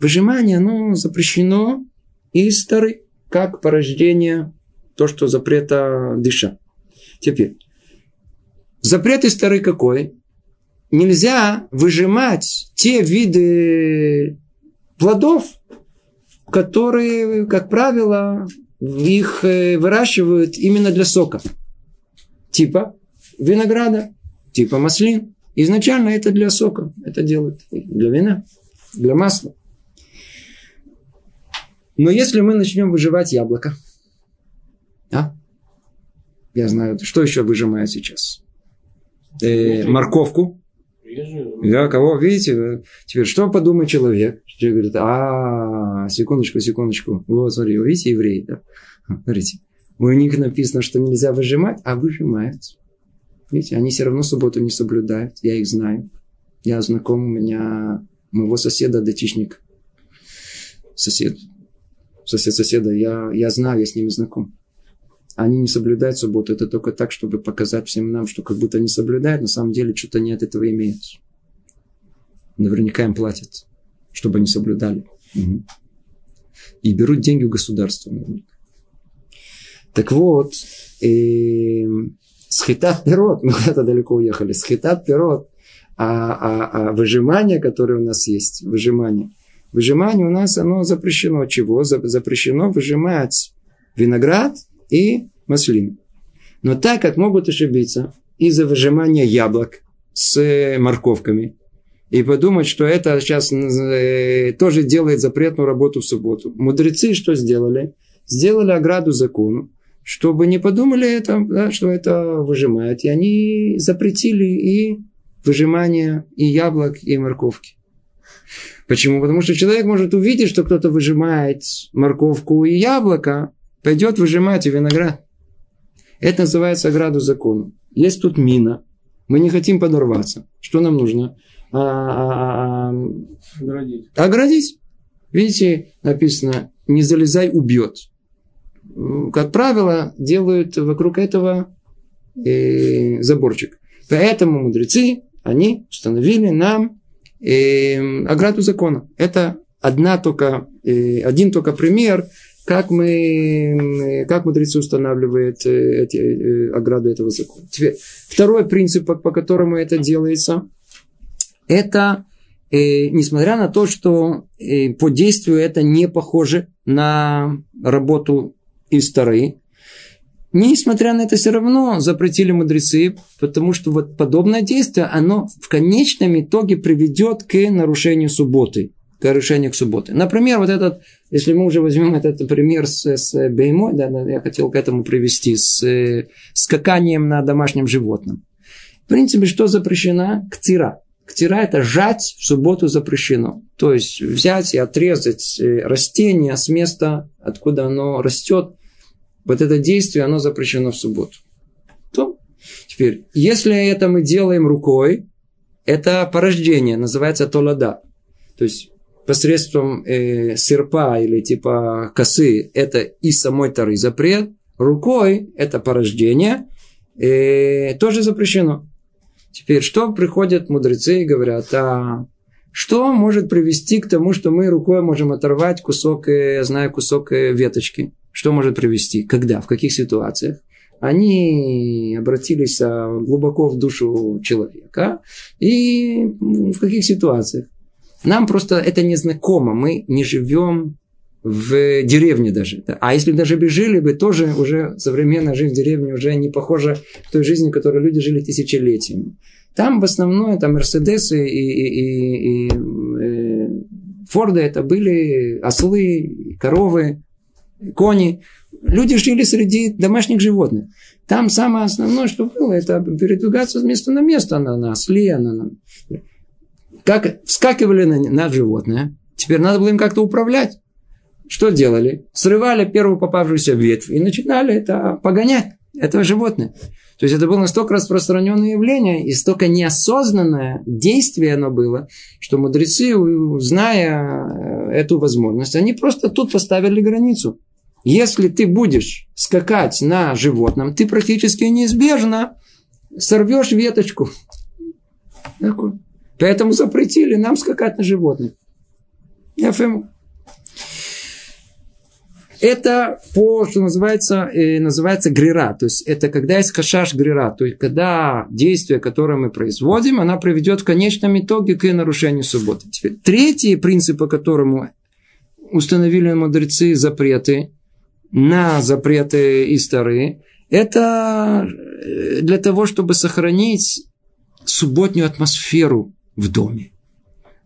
Выжимание, оно запрещено из стары, как порождение, то, что запрета дыша. Теперь, запрет из Тары какой? Нельзя выжимать те виды плодов, которые, как правило, их э, выращивают именно для сока. Типа винограда, типа маслин. Изначально это для сока. Это делают для вина, для масла. Но если мы начнем выживать яблоко, а? Я знаю, что еще выжимаю сейчас? Э, морковку. Да, кого, видите, теперь что подумает человек? Человек говорит, а, секундочку, секундочку. Вот, смотри, вы видите, евреи, да? Смотрите, у них написано, что нельзя выжимать, а выжимают. Видите, они все равно субботу не соблюдают, я их знаю. Я знаком, у меня моего соседа датичник. Сосед. Сосед соседа, я, я знаю, я с ними знаком они не соблюдают субботу. Это только так, чтобы показать всем нам, что как будто они соблюдают, на самом деле что-то не от этого имеют. Наверняка им платят, чтобы они соблюдали. Угу. И берут деньги у государства. Так вот, э, схитат пирот, *laughs* мы куда-то далеко уехали, схитат пирот, а, а, а выжимание, которое у нас есть, выжимание, выжимание у нас, оно запрещено. Чего? Запрещено выжимать виноград и маслин. Но так как могут ошибиться из-за выжимания яблок с морковками и подумать, что это сейчас э, тоже делает запретную работу в субботу. Мудрецы что сделали? Сделали ограду закону, чтобы не подумали это, да, что это выжимает. И они запретили и выжимание и яблок, и морковки. Почему? Потому что человек может увидеть, что кто-то выжимает морковку и яблоко, пойдет выжимать и виноград. Это называется ограду закону. Есть тут мина. Мы не хотим подорваться. Что нам нужно? А, а, а оградить. Оградить. Видите, написано, не залезай, убьет. Как правило, делают вокруг этого э, заборчик. Поэтому мудрецы, они установили нам э, ограду закона. Это одна только, э, один только пример как мы, как мудрецы устанавливают э, эти э, ограды этого закона. Теперь, второй принцип, по, которому это делается, это э, несмотря на то, что э, по действию это не похоже на работу из Тары, Несмотря на это, все равно запретили мудрецы, потому что вот подобное действие, оно в конечном итоге приведет к нарушению субботы. К нарушению к субботы. Например, вот этот, если мы уже возьмем этот пример с, с беймой, да, я хотел к этому привести, с скаканием на домашнем животном. В принципе, что запрещено? Ктира. Ктира – это жать в субботу запрещено. То есть, взять и отрезать э, растение с места, откуда оно растет – вот это действие, оно запрещено в субботу. То. Теперь, если это мы делаем рукой, это порождение, называется толада. То есть, посредством э, серпа или типа косы, это и самой тары запрет. Рукой это порождение, э, тоже запрещено. Теперь, что приходят мудрецы и говорят, а что может привести к тому, что мы рукой можем оторвать кусок, э, я знаю, кусок э, веточки? Что может привести? Когда? В каких ситуациях? Они обратились а, глубоко в душу человека. И в каких ситуациях? Нам просто это не знакомо. Мы не живем в деревне даже. А если даже бы жили бы, тоже уже современная жизнь в деревне уже не похожа к той жизни, в которой люди жили тысячелетиями. Там в основном там Мерседесы и, и, и, и э, Форды это были ослы, коровы, кони. Люди жили среди домашних животных. Там самое основное, что было, это передвигаться с места на место на, на осле. На, на... Как вскакивали на, на животное, теперь надо было им как-то управлять. Что делали? Срывали первую попавшуюся ветвь и начинали это погонять, этого животное. То есть это было настолько распространенное явление и столько неосознанное действие оно было, что мудрецы, зная э, эту возможность, они просто тут поставили границу. Если ты будешь скакать на животном, ты практически неизбежно сорвешь веточку. Поэтому запретили нам скакать на животных. Это по, что называется, э, называется грира. То есть, это когда есть хашаш грира. То есть, когда действие, которое мы производим, она приведет в конечном итоге к нарушению субботы. Теперь, третий принцип, по которому установили мудрецы запреты, на запреты и старые, это э, для того, чтобы сохранить субботнюю атмосферу в доме.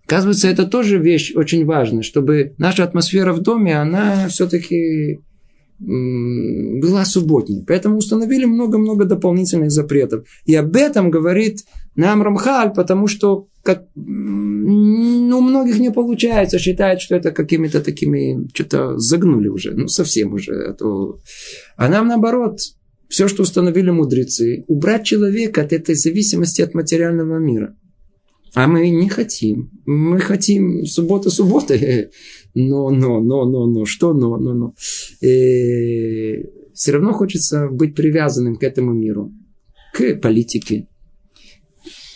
Оказывается, это тоже вещь очень важная, чтобы наша атмосфера в доме, она все-таки была субботней. Поэтому установили много-много дополнительных запретов. И об этом говорит нам Рамхаль, потому что как, ну, у многих не получается, считают, что это какими-то такими, что-то загнули уже, ну, совсем уже. А, то... а нам наоборот, все, что установили мудрецы, убрать человека от этой зависимости от материального мира. А мы не хотим. Мы хотим суббота суббота. *laughs* Но, но, но, но, но, что но, но, но. И все равно хочется быть привязанным к этому миру, к политике,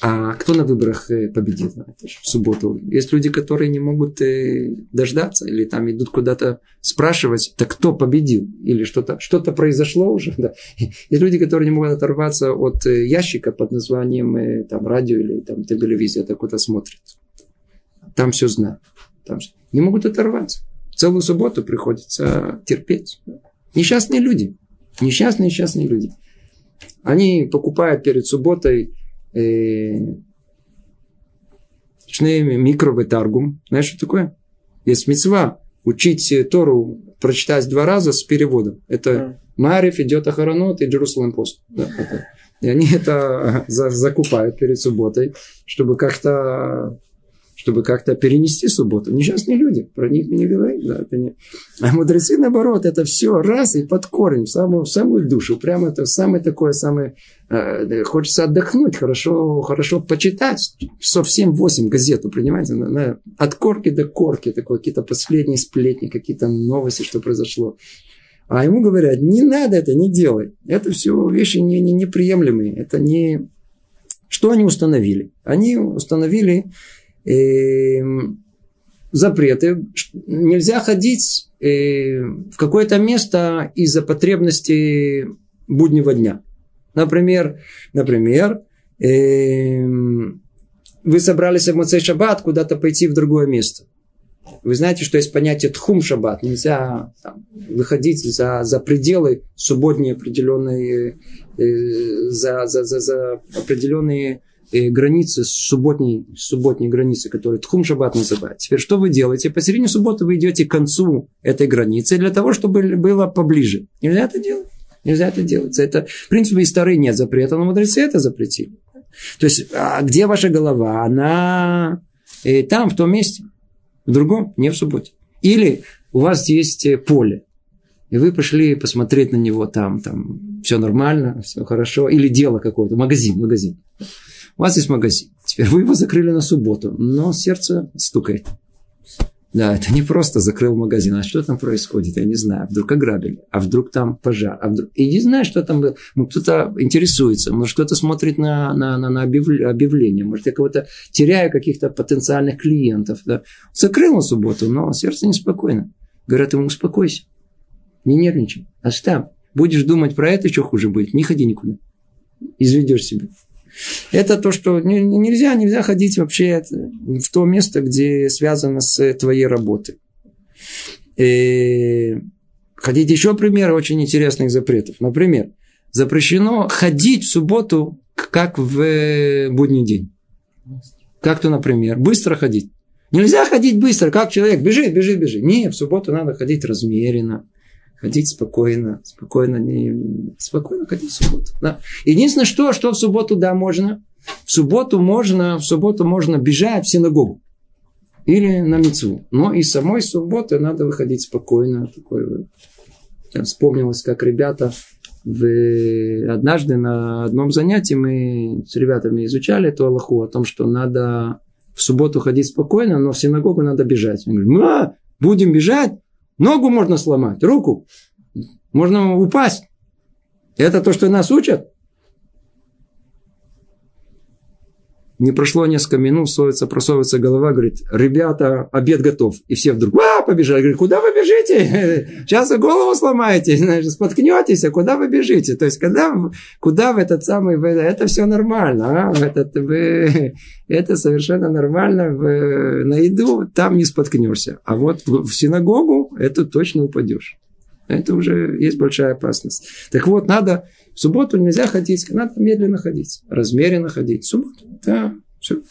а кто на выборах э, победит в субботу? Есть люди, которые не могут э, дождаться или там идут куда-то спрашивать, так кто победил? Или что-то что произошло уже. *laughs* Да. Есть люди, которые не могут оторваться от э, ящика под названием там, радио или там, телевизия, так куда смотрят. Там все знают. Там не могут оторваться. Целую субботу приходится терпеть. Несчастные люди. Несчастные, несчастные люди. Они покупают перед субботой Шнеями микровытаргум. Знаешь, что такое? Есть мецва учить Тору прочитать два раза с переводом. Это Мариф идет Ахаранот и Джерусалем пост. Да, И они это закупают перед субботой, чтобы как-то чтобы как-то перенести субботу. Несчастные люди, про них мы не говорим. Да, это не... А мудрецы, наоборот, это все раз и под корень, в самую, в самую душу. Прямо это самое такое, самое... Э, хочется отдохнуть, хорошо, хорошо почитать. Часов 7-8 газету, понимаете? От корки до корки, такое, какие-то последние сплетни, какие-то новости, что произошло. А ему говорят, не надо это, не делай. Это все вещи не, не, неприемлемые. Это не... Что они установили? Они установили Эм, запреты. Нельзя ходить э, в какое-то место из-за потребности буднего дня. Например, например э, вы собрались в Моцей Шаббат куда-то пойти в другое место. Вы знаете, что есть понятие тхум шаббат. Нельзя там, выходить за, за пределы субботние определенные, э, за, за, за, за определенные э, границы, субботние, субботние границы, которые тхум шаббат называют. Теперь что вы делаете? Посередине субботы вы идете к концу этой границы для того, чтобы было поближе. Нельзя это делать. Нельзя это делать. Это, в принципе, и старые нет запрета, но мудрецы это запретили. То есть, а где ваша голова? Она э, там, в том месте. В другом, не в субботе. Или у вас есть э, поле, и вы пошли посмотреть на него там, там все нормально, все хорошо, или дело какое-то, магазин, магазин. У вас есть магазин. Теперь вы его закрыли на субботу, но сердце стукает. Да, это не просто закрыл магазин. А что там происходит? Я не знаю. Вдруг ограбили, а вдруг там пожар. А вдруг... И не знаю, что там было. Ну, кто-то интересуется, может, кто-то смотрит на, на, на, на объявление. Может, я кого-то теряю, каких-то потенциальных клиентов. Да. Закрыл на субботу, но сердце неспокойно. Говорят ему, успокойся. Не нервничай. Оставь. Будешь думать про это, что хуже будет. Не ходи никуда. Изведешь себя. Это то, что нельзя, нельзя ходить вообще в то место, где связано с твоей работой. И хотите еще примеры очень интересных запретов? Например, запрещено ходить в субботу, как в будний день. Как то, например, быстро ходить. Нельзя ходить быстро, как человек бежит, бежит, бежит. Не, в субботу надо ходить размеренно, ходить спокойно, спокойно, не, спокойно ходить в субботу. Да. Единственное, что, что в субботу, да, можно. В субботу можно, в субботу можно бежать в синагогу. Или на мецву. Но и самой субботы надо выходить спокойно. Такой, вспомнилось, как ребята в... однажды на одном занятии мы с ребятами изучали эту Аллаху о том, что надо в субботу ходить спокойно, но в синагогу надо бежать. Мы говорим, а, будем бежать? Ногу можно сломать, руку. Можно упасть. Это то, что нас учат. Не прошло несколько минут, совается, просовывается голова, говорит, ребята, обед готов. И все вдруг, а, побежали. Говорит, куда вы бежите? *laughs* Сейчас вы голову сломаете, *laughs* знаешь, споткнетесь, а куда вы бежите? То есть, когда, куда в этот самый, это все нормально, а? Этот, вы, *laughs* это совершенно нормально, в, на еду там не споткнешься. А вот в, в синагогу это точно упадешь. Это уже есть большая опасность. Так вот, надо в субботу нельзя ходить, надо медленно ходить, размеренно ходить. В субботу, да, все.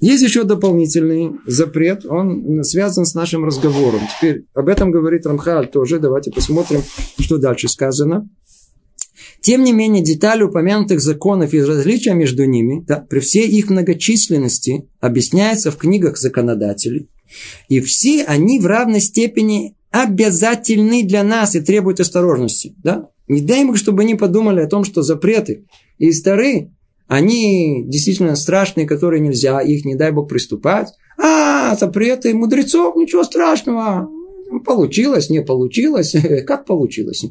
Есть еще дополнительный запрет, он связан с нашим разговором. Теперь об этом говорит Рамхаль тоже. Давайте посмотрим, что дальше сказано. Тем не менее, детали упомянутых законов и различия между ними, да, при всей их многочисленности, объясняются в книгах законодателей. И все они в равной степени обязательны для нас и требуют осторожности. Да? Не дай им, чтобы они подумали о том, что запреты и старые, они действительно страшные, которые нельзя, их не дай Бог приступать. А, запреты мудрецов, ничего страшного. Получилось, не получилось. *laughs* Как получилось?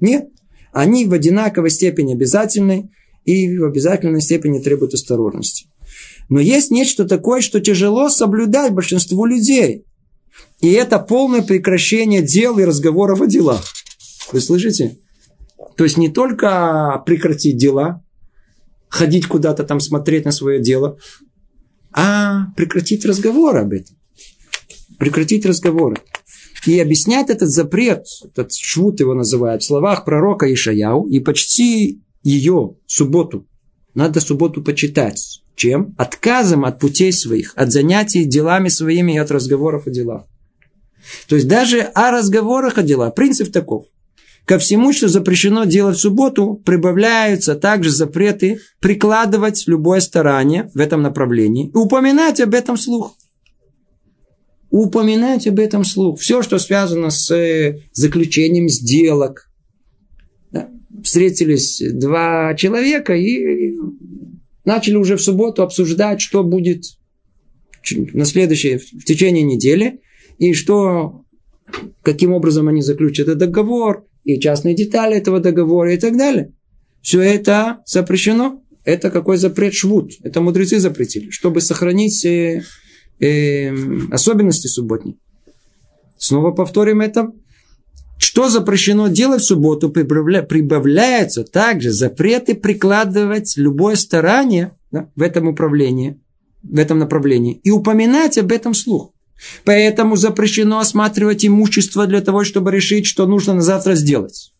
Нет. Они в одинаковой степени обязательны и в обязательной степени требуют осторожности. Но есть нечто такое, что тяжело соблюдать большинству людей. И это полное прекращение дел и разговоров о делах. Вы слышите? То есть не только прекратить дела, ходить куда-то там смотреть на свое дело, а прекратить разговор об этом. Прекратить разговоры. И объяснять этот запрет, этот швуд его называют, в словах пророка Ишаяу, и почти ее, субботу, надо субботу почитать. Чем? Отказом от путей своих, от занятий делами своими и от разговоров о делах. То есть даже о разговорах о делах. Принцип таков. Ко всему, что запрещено делать в субботу, прибавляются также запреты прикладывать любое старание в этом направлении и упоминать об этом слух. Упоминать об этом слух. Все, что связано с э, заключением сделок. Встретились два человека и начали уже в субботу обсуждать, что будет на следующее, в течение недели и что, каким образом они заключат этот договор, и частные детали этого договора и так далее. Все это запрещено. Это какой запрет швуд. Это мудрецы запретили, чтобы сохранить э, э, особенности субботней. Снова повторим это. Что запрещено делать в субботу, прибавляется также запреты прикладывать любое старание да, в этом управлении в этом направлении и упоминать об этом слух. Поэтому запрещено осматривать имущество для того, чтобы решить, что нужно на завтра сделать.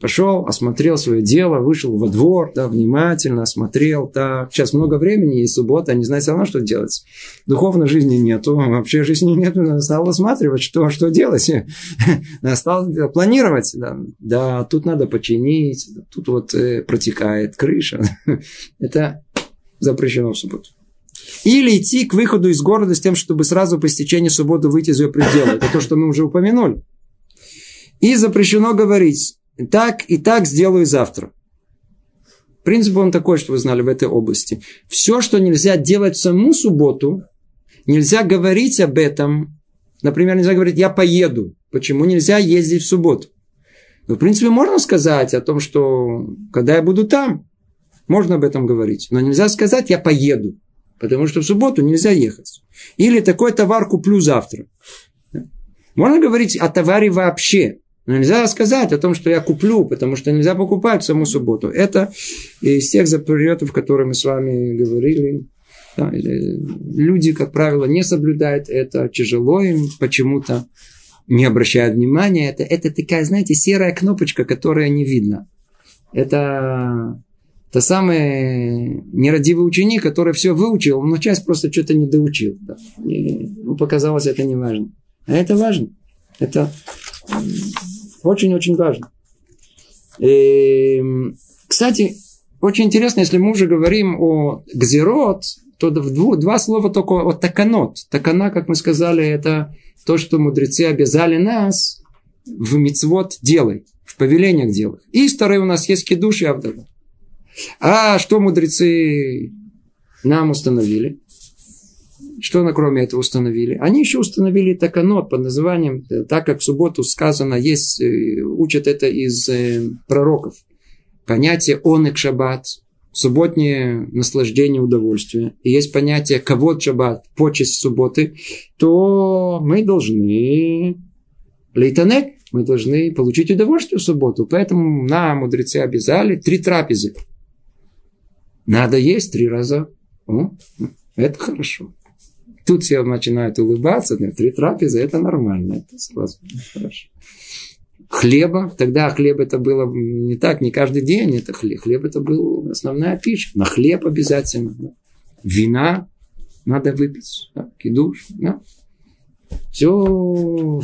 Пошел, осмотрел свое дело, вышел во двор, да, внимательно осмотрел. Так, сейчас много времени, и суббота, не знаю все равно, что делать. Духовной жизни нету, вообще жизни нету. Стал осматривать, что, что делать. *laughs* Стал планировать. Да, да, тут надо починить, тут вот э, протекает крыша. *laughs* Это запрещено в субботу. Или идти к выходу из города с тем, чтобы сразу по истечении субботы выйти из ее предела. Это то, что мы уже упомянули. И запрещено говорить, так и так сделаю завтра. Принцип он такой, что вы знали в этой области. Все, что нельзя делать в саму субботу, нельзя говорить об этом. Например, нельзя говорить, я поеду. Почему нельзя ездить в субботу? Ну, в принципе, можно сказать о том, что когда я буду там, можно об этом говорить. Но нельзя сказать, я поеду. Потому что в субботу нельзя ехать. Или такой товар куплю завтра. Можно говорить о товаре вообще. Но нельзя сказать о том, что я куплю, потому что нельзя покупать в саму субботу. Это из тех запретов, которые мы с вами говорили. Да, люди, как правило, не соблюдают это, тяжело им почему-то, не обращают внимания. Это, это такая, знаете, серая кнопочка, которая не видно. Это та самый нерадивый ученик, который все выучил, но часть просто что-то не доучил. И, ну, показалось, это не важно. А это важно. Это очень-очень важно. И, кстати, очень интересно, если мы уже говорим о гзерот, то в два слова только о таканот. Такана, как мы сказали, это то, что мудрецы обязали нас в мицвод делать, в повелениях делать. И второе у нас есть кидуш и авдала. А что мудрецы нам установили? Что на кроме этого установили? Они еще установили таканот под названием, э, так как в субботу сказано, есть, э, учат это из э, пророков. Понятие он и шаббат, субботнее наслаждение, удовольствие, и есть понятие кого шаббат, почесть субботы, то мы должны лейтанек, мы должны получить удовольствие в субботу. Поэтому нам мудрецы обязали три трапезы. Надо есть три раза. О, это хорошо. Тут все начинают улыбаться, три трапезы, это нормально, это сразу хорошо. Хлеба, тогда хлеб это было не так, не каждый день это хлеб. Хлеб это был основная пища. На хлеб обязательно. Да. Вина надо выпить. Да. Кидуш. Да. Все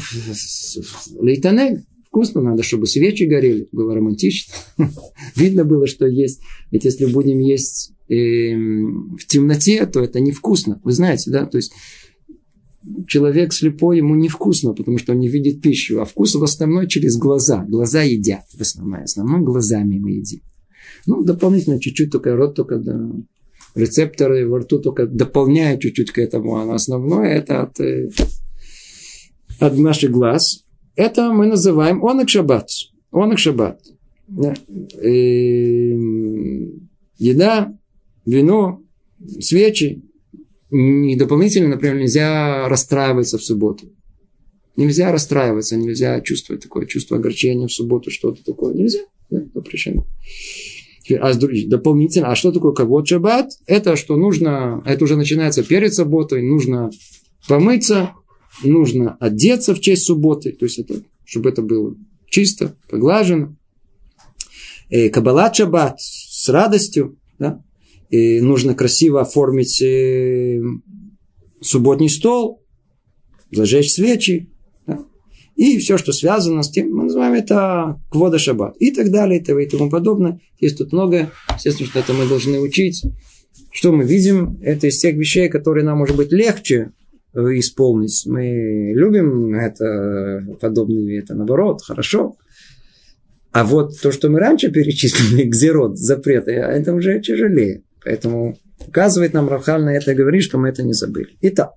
лейтанель. Вкусно надо, чтобы свечи горели. Было романтично. *laughs* Видно было, что есть. Ведь если будем есть э, в темноте, то это невкусно. Вы знаете, да? То есть человек слепой, ему невкусно, потому что он не видит пищу. А вкус в основном через глаза. Глаза едят в основном. В основном глазами мы едим. Ну, дополнительно чуть-чуть, только рот только да, рецепторы во рту только дополняют чуть-чуть к этому. А основное это от, э, от наших глаз. Это мы называем онок шаббат. Онок шаббат. Еда вино, свечи. И дополнительно, например, нельзя расстраиваться в субботу. Нельзя расстраиваться, нельзя чувствовать такое чувство огорчения в субботу, что-то такое. Нельзя. Да, запрещено. А дополнительно, а что такое кавод шаббат? Это что нужно, это уже начинается перед субботой, нужно помыться, нужно одеться в честь субботы, то есть это, чтобы это было чисто, поглажено. Э, кабалат шаббат с радостью, да? и нужно красиво оформить э, субботний стол, зажечь свечи, да? и все, что связано с тем, мы называем это квода шаббат, и так далее, и тому подобное. Есть тут много, естественно, что это мы должны учить. Что мы видим? Это из тех вещей, которые нам, может быть, легче исполнить. Мы любим это, подобные, это наоборот, хорошо. А вот то, что мы раньше перечислили, *laughs* гзерот, запреты, это уже тяжелее. Поэтому указывает нам Равхаль на это и говорит, что мы это не забыли. Итак,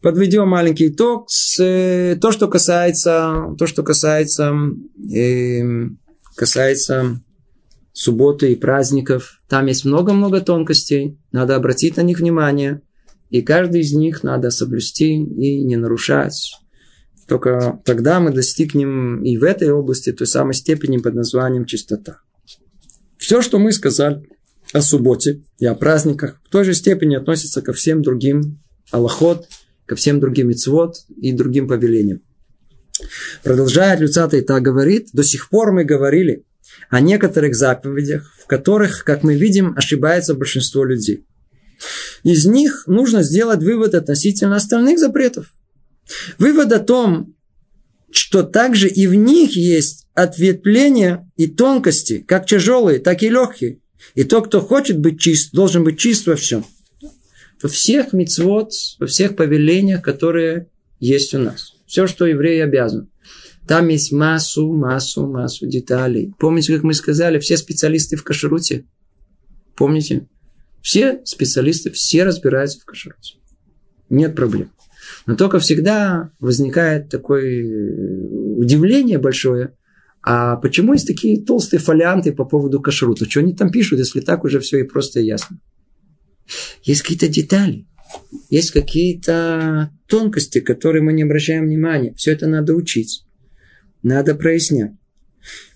подведем маленький итог. С, э, то, что касается, то, что касается, э, касается субботы и праздников, там есть много-много тонкостей. Надо обратить на них внимание. И каждый из них надо соблюсти и не нарушать. Только тогда мы достигнем и в этой области той самой степени под названием чистота. Все, что мы сказали – о субботе и о праздниках в той же степени относится ко всем другим аллахот, ко всем другим мицвод и другим повелениям. Продолжает Люцата и так говорит, до сих пор мы говорили о некоторых заповедях, в которых, как мы видим, ошибается большинство людей. Из них нужно сделать вывод относительно остальных запретов. Вывод о том, что также и в них есть ответвления и тонкости, как тяжелые, так и легкие. И тот, кто хочет быть чист, должен быть чист во всем. Во всех мицвод, во всех повелениях, которые есть у нас. Все, что еврей обязан. Там есть массу, массу, массу деталей. Помните, как мы сказали, все специалисты в кашруте? Помните? Все специалисты, все разбираются в кашруте. Нет проблем. Но только всегда возникает такое э, удивление большое, а почему есть такие толстые фолианты по поводу кашрута? Что они там пишут, если так уже все и просто ясно? Есть какие-то детали, есть какие-то тонкости, которые мы не обращаем внимания. Все это надо учить, надо прояснять.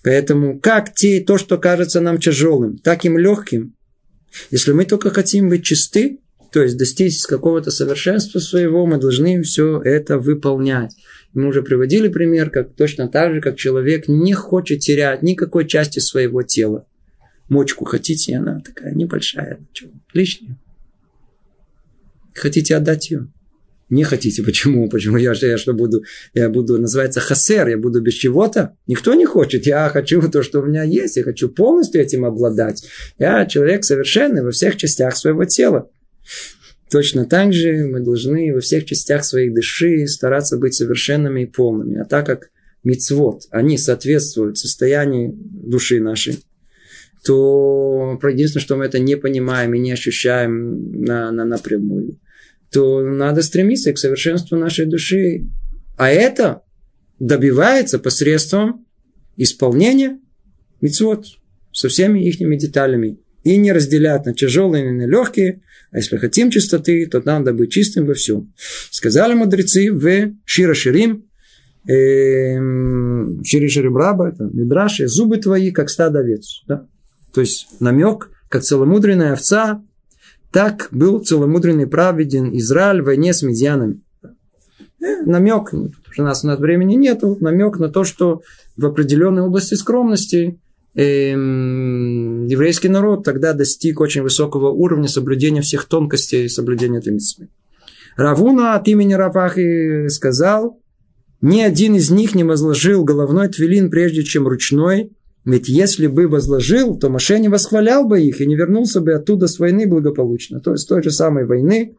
Поэтому как те, то, что кажется нам тяжелым, так и легким, если мы только хотим быть чисты, то есть достичь какого-то совершенства своего, мы должны все это выполнять. Мы уже приводили пример, как точно так же, как человек не хочет терять никакой части своего тела. Мочку хотите, она такая небольшая, лишняя. Хотите отдать ее? Не хотите. Почему? Почему я, я что буду? Я буду, называется хасер, я буду без чего-то? Никто не хочет. Я хочу то, что у меня есть. Я хочу полностью этим обладать. Я человек совершенный во всех частях своего тела. Точно так же мы должны во всех частях своей души стараться быть совершенными и полными. А так как мицвод, они соответствуют состоянию души нашей, то единственное, что мы это не понимаем и не ощущаем на, на, напрямую, то надо стремиться к совершенству нашей души. А это добивается посредством исполнения мицвод со всеми их деталями. И не разделять на тяжелые и на легкие – а если хотим чистоты, то надо быть чистым во всем. Сказали мудрецы в Шира Ширим, э, Шири Ширим Раба, это Мидраши, зубы твои, как стадо овец. Да? То есть намек, как целомудренная овца, так был целомудренный праведен Израиль в войне с медианами. Э, намек, у нас, у нас времени нету, намек на то, что в определенной области скромности эм, еврейский народ тогда достиг очень высокого уровня соблюдения всех тонкостей соблюдения этой митцвы. Равуна от имени Равахи сказал, ни один из них не возложил головной твилин прежде, чем ручной, ведь если бы возложил, то Маше не восхвалял бы их и не вернулся бы оттуда с войны благополучно. То есть, с той же самой войны.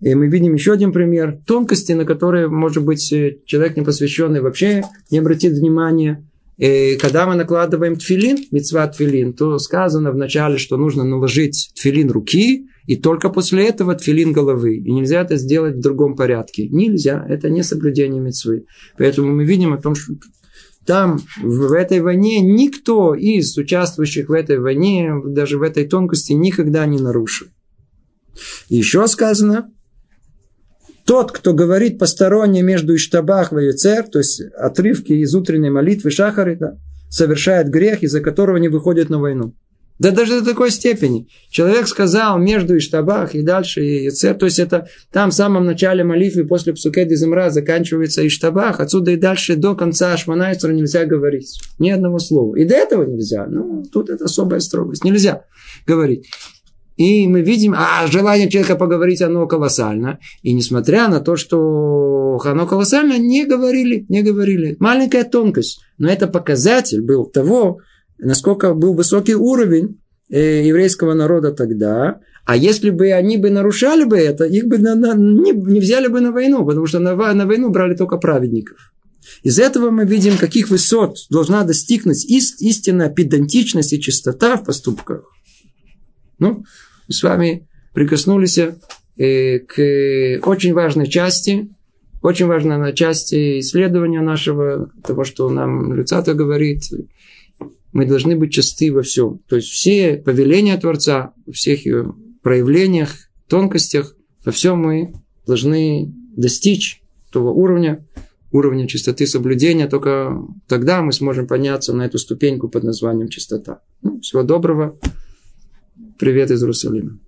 И мы видим еще один пример тонкости, на которые, может быть, человек непосвященный вообще не обратит внимания. И когда мы накладываем тфилин, мецва тфилин, то сказано вначале, что нужно наложить тфилин руки, и только после этого тфилин головы. И нельзя это сделать в другом порядке. Нельзя, это не соблюдение мецвы. Поэтому мы видим о том, что там, в этой войне, никто из участвующих в этой войне, даже в этой тонкости, никогда не нарушил. еще сказано, тот, кто говорит посторонне между Иштабах и Юцер, то есть отрывки из утренней молитвы Шахары, совершает грех, из-за которого не выходит на войну. Да даже до такой степени. Человек сказал между Иштабах и дальше и Юцер, то есть это там в самом начале молитвы после Псукеди Земра заканчивается Иштабах, отсюда и дальше до конца Ашманайцера нельзя говорить. Ни одного слова. И до этого нельзя. Ну, тут это особая строгость. Нельзя говорить. И мы видим, а желание человека поговорить, оно колоссально. И несмотря на то, что оно колоссально, не говорили, не говорили. Маленькая тонкость. Но это показатель был того, насколько был высокий уровень э, еврейского народа тогда. А если бы они бы нарушали бы это, их бы на, на, не, не взяли бы на войну, потому что на, на войну брали только праведников. Из этого мы видим, каких высот должна достигнуть истинная педантичность и чистота в поступках. Ну, мы с вами прикоснулись э, к очень важной части, очень важной части исследования нашего, того, что нам Люцата говорит. Мы должны быть чисты во всем. То есть все повеления Творца, во всех ее проявлениях, тонкостях, во всем мы должны достичь того уровня, уровня чистоты соблюдения, только тогда мы сможем подняться на эту ступеньку под названием чистота. Ну, всего доброго. Привет из Иерусалима.